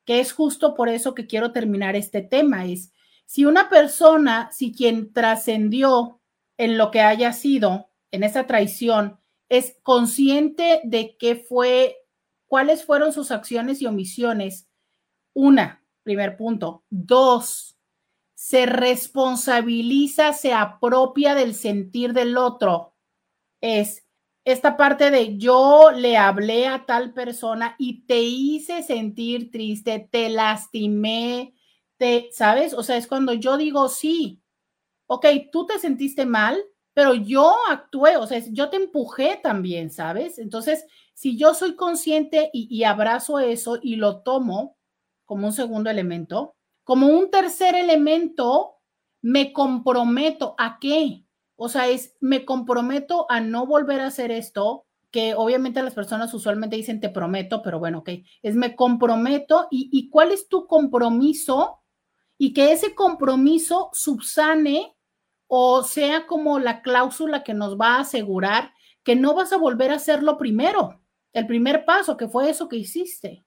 que es justo por eso que quiero terminar este tema, es si una persona, si quien trascendió en lo que haya sido, en esa traición, es consciente de qué fue, cuáles fueron sus acciones y omisiones, una, primer punto. Dos, se responsabiliza, se apropia del sentir del otro. Es, esta parte de yo le hablé a tal persona y te hice sentir triste, te lastimé, te, ¿sabes? O sea, es cuando yo digo, sí, ok, tú te sentiste mal, pero yo actué, o sea, yo te empujé también, ¿sabes? Entonces, si yo soy consciente y, y abrazo eso y lo tomo como un segundo elemento, como un tercer elemento, me comprometo a qué? O sea, es, me comprometo a no volver a hacer esto, que obviamente las personas usualmente dicen te prometo, pero bueno, ok, es me comprometo y, y cuál es tu compromiso y que ese compromiso subsane o sea como la cláusula que nos va a asegurar que no vas a volver a hacerlo primero, el primer paso, que fue eso que hiciste.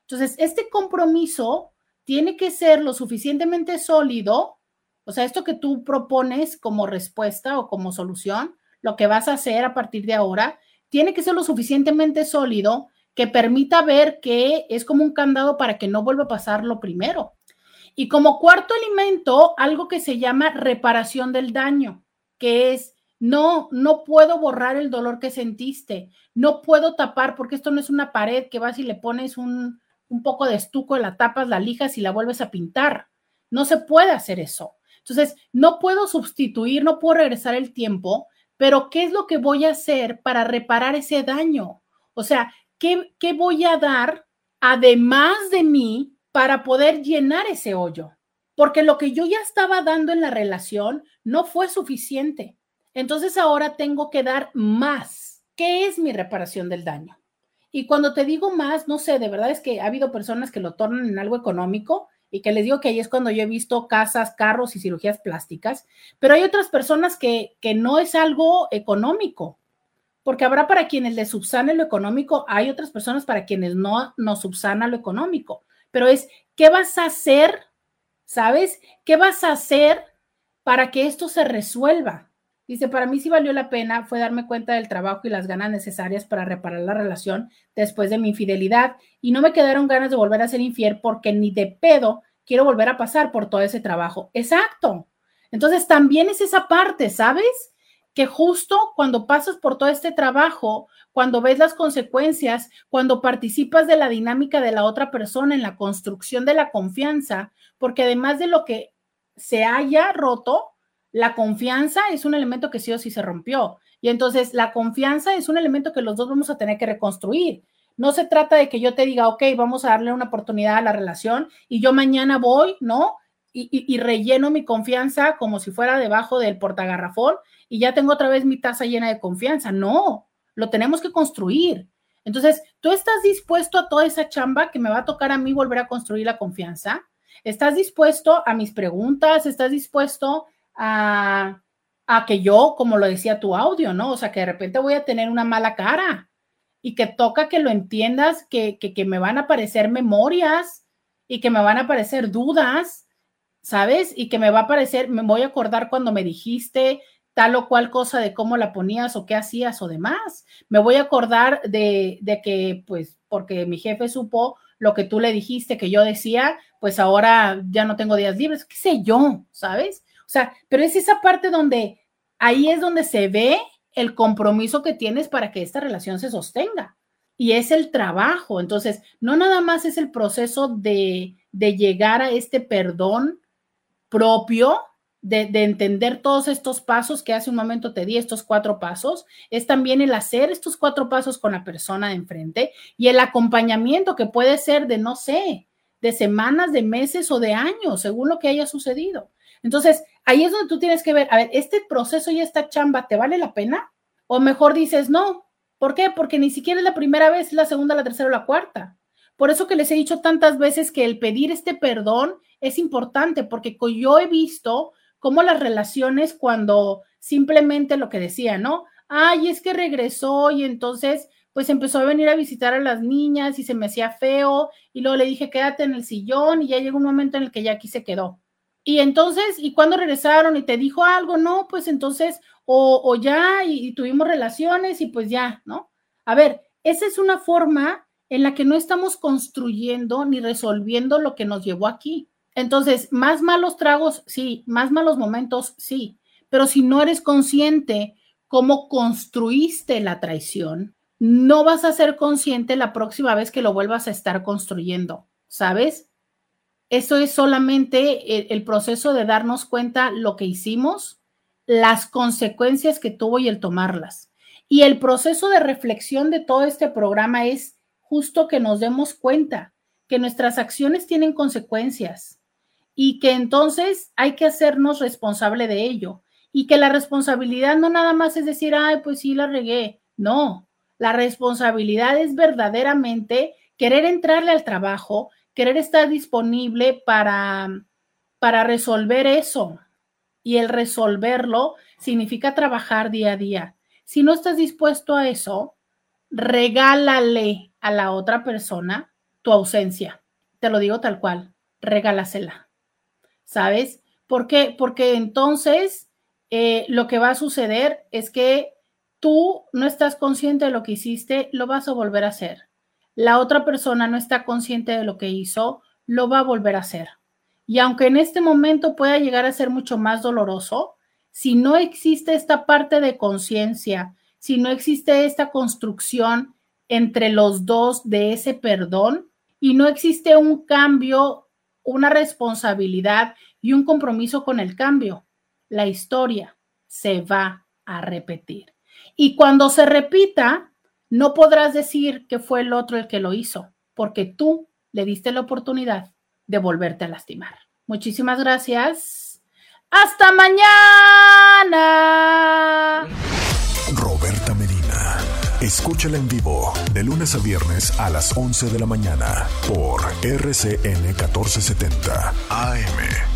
Entonces, este compromiso tiene que ser lo suficientemente sólido o sea, esto que tú propones como respuesta o como solución, lo que vas a hacer a partir de ahora, tiene que ser lo suficientemente sólido que permita ver que es como un candado para que no vuelva a pasar lo primero. Y como cuarto elemento, algo que se llama reparación del daño, que es no, no puedo borrar el dolor que sentiste, no puedo tapar, porque esto no es una pared que vas y le pones un, un poco de estuco, la tapas, la lijas y la vuelves a pintar. No se puede hacer eso. Entonces, no puedo sustituir, no puedo regresar el tiempo, pero ¿qué es lo que voy a hacer para reparar ese daño? O sea, ¿qué, qué voy a dar además de mí para poder llenar ese hoyo? Porque lo que yo ya estaba dando en la relación no fue suficiente. Entonces ahora tengo que dar más. ¿Qué es mi reparación del daño? Y cuando te digo más, no sé, de verdad es que ha habido personas que lo tornan en algo económico y que les digo que ahí es cuando yo he visto casas, carros y cirugías plásticas, pero hay otras personas que, que no es algo económico, porque habrá para quienes les subsane lo económico, hay otras personas para quienes no nos subsana lo económico, pero es, ¿qué vas a hacer? ¿Sabes? ¿Qué vas a hacer para que esto se resuelva? Dice, para mí sí valió la pena, fue darme cuenta del trabajo y las ganas necesarias para reparar la relación después de mi infidelidad y no me quedaron ganas de volver a ser infiel porque ni de pedo quiero volver a pasar por todo ese trabajo. Exacto. Entonces también es esa parte, ¿sabes? Que justo cuando pasas por todo este trabajo, cuando ves las consecuencias, cuando participas de la dinámica de la otra persona en la construcción de la confianza, porque además de lo que se haya roto, la confianza es un elemento que sí o sí se rompió. Y entonces la confianza es un elemento que los dos vamos a tener que reconstruir. No se trata de que yo te diga, ok, vamos a darle una oportunidad a la relación y yo mañana voy, ¿no? Y, relleno mi confianza como si fuera debajo del portagarrafón y ya tengo otra vez mi taza llena de confianza. No, lo tenemos que construir. Entonces, ¿tú estás dispuesto a toda esa chamba que me va a tocar a mí volver a construir la confianza? ¿Estás dispuesto a mis preguntas? ¿Estás dispuesto a, que yo, como lo decía tu audio, ¿no? O sea, que de repente voy a tener una mala cara y que toca que lo entiendas, que, que, me van a aparecer memorias y que me van a aparecer dudas, ¿sabes? Y que me va a aparecer, me voy a acordar cuando me dijiste tal o cual cosa de cómo la ponías o qué hacías o demás. Me voy a acordar de, de que, pues, porque mi jefe supo lo que tú le dijiste que yo decía, pues ahora ya no tengo días libres, qué sé yo, ¿sabes? Sea, pero es esa parte donde ahí es donde se ve el compromiso que tienes para que esta relación se sostenga. Y es el trabajo. Entonces, no nada más es el proceso de, de llegar a este perdón propio, de, de, entender todos estos pasos que hace un momento te di, estos cuatro pasos, es también el hacer estos cuatro pasos con la persona de enfrente y el acompañamiento que puede ser de, no sé, de semanas, de meses o de años, según lo que haya sucedido. Entonces, ahí es donde tú tienes que ver, a ver, ¿este proceso y esta chamba te vale la pena? O mejor dices, no. ¿Por qué? Porque ni siquiera es la primera vez, es la segunda, la tercera o la cuarta. Por eso que les he dicho tantas veces que el pedir este perdón es importante, porque yo he visto cómo las relaciones cuando simplemente lo que decía, ¿no? Ay, es que regresó y entonces pues empezó a venir a visitar a las niñas y se me hacía feo y luego le dije quédate en el sillón y ya llegó un momento en el que ya aquí se quedó. Y entonces, ¿y cuando regresaron y te dijo algo? No, pues entonces, o, ya, y, tuvimos relaciones y pues ya, ¿no? A ver, esa es una forma en la que no estamos construyendo ni resolviendo lo que nos llevó aquí. Entonces, más malos tragos, sí, más malos momentos, sí, pero si no eres consciente cómo construiste la traición, no vas a ser consciente la próxima vez que lo vuelvas a estar construyendo, ¿sabes? Eso es solamente el, proceso de darnos cuenta lo que hicimos, las consecuencias que tuvo y el tomarlas. Y el proceso de reflexión de todo este programa es justo que nos demos cuenta que nuestras acciones tienen consecuencias y que entonces hay que hacernos responsable de ello y que la responsabilidad no nada más es decir, ay, pues sí, la regué. No, la responsabilidad es verdaderamente querer entrarle al trabajo, querer estar disponible para, para resolver eso. Y el resolverlo significa trabajar día a día. Si no estás dispuesto a eso, regálale a la otra persona tu ausencia. Te lo digo tal cual, regálasela. ¿Sabes? ¿Por qué? Porque entonces eh, lo que va a suceder es que tú no estás consciente de lo que hiciste, lo vas a volver a hacer. La otra persona no está consciente de lo que hizo, lo va a volver a hacer. Y aunque en este momento pueda llegar a ser mucho más doloroso, si no existe esta parte de conciencia, si no existe esta construcción entre los dos de ese perdón y no existe un cambio, una responsabilidad y un compromiso con el cambio, la historia se va a repetir. Y cuando se repita, no podrás decir que fue el otro el que lo hizo, porque tú le diste la oportunidad de volverte a lastimar. Muchísimas gracias. Hasta mañana. Roberta Medina. Escúchala en vivo de lunes a viernes a las 11 de la mañana por RCN 1470 AM.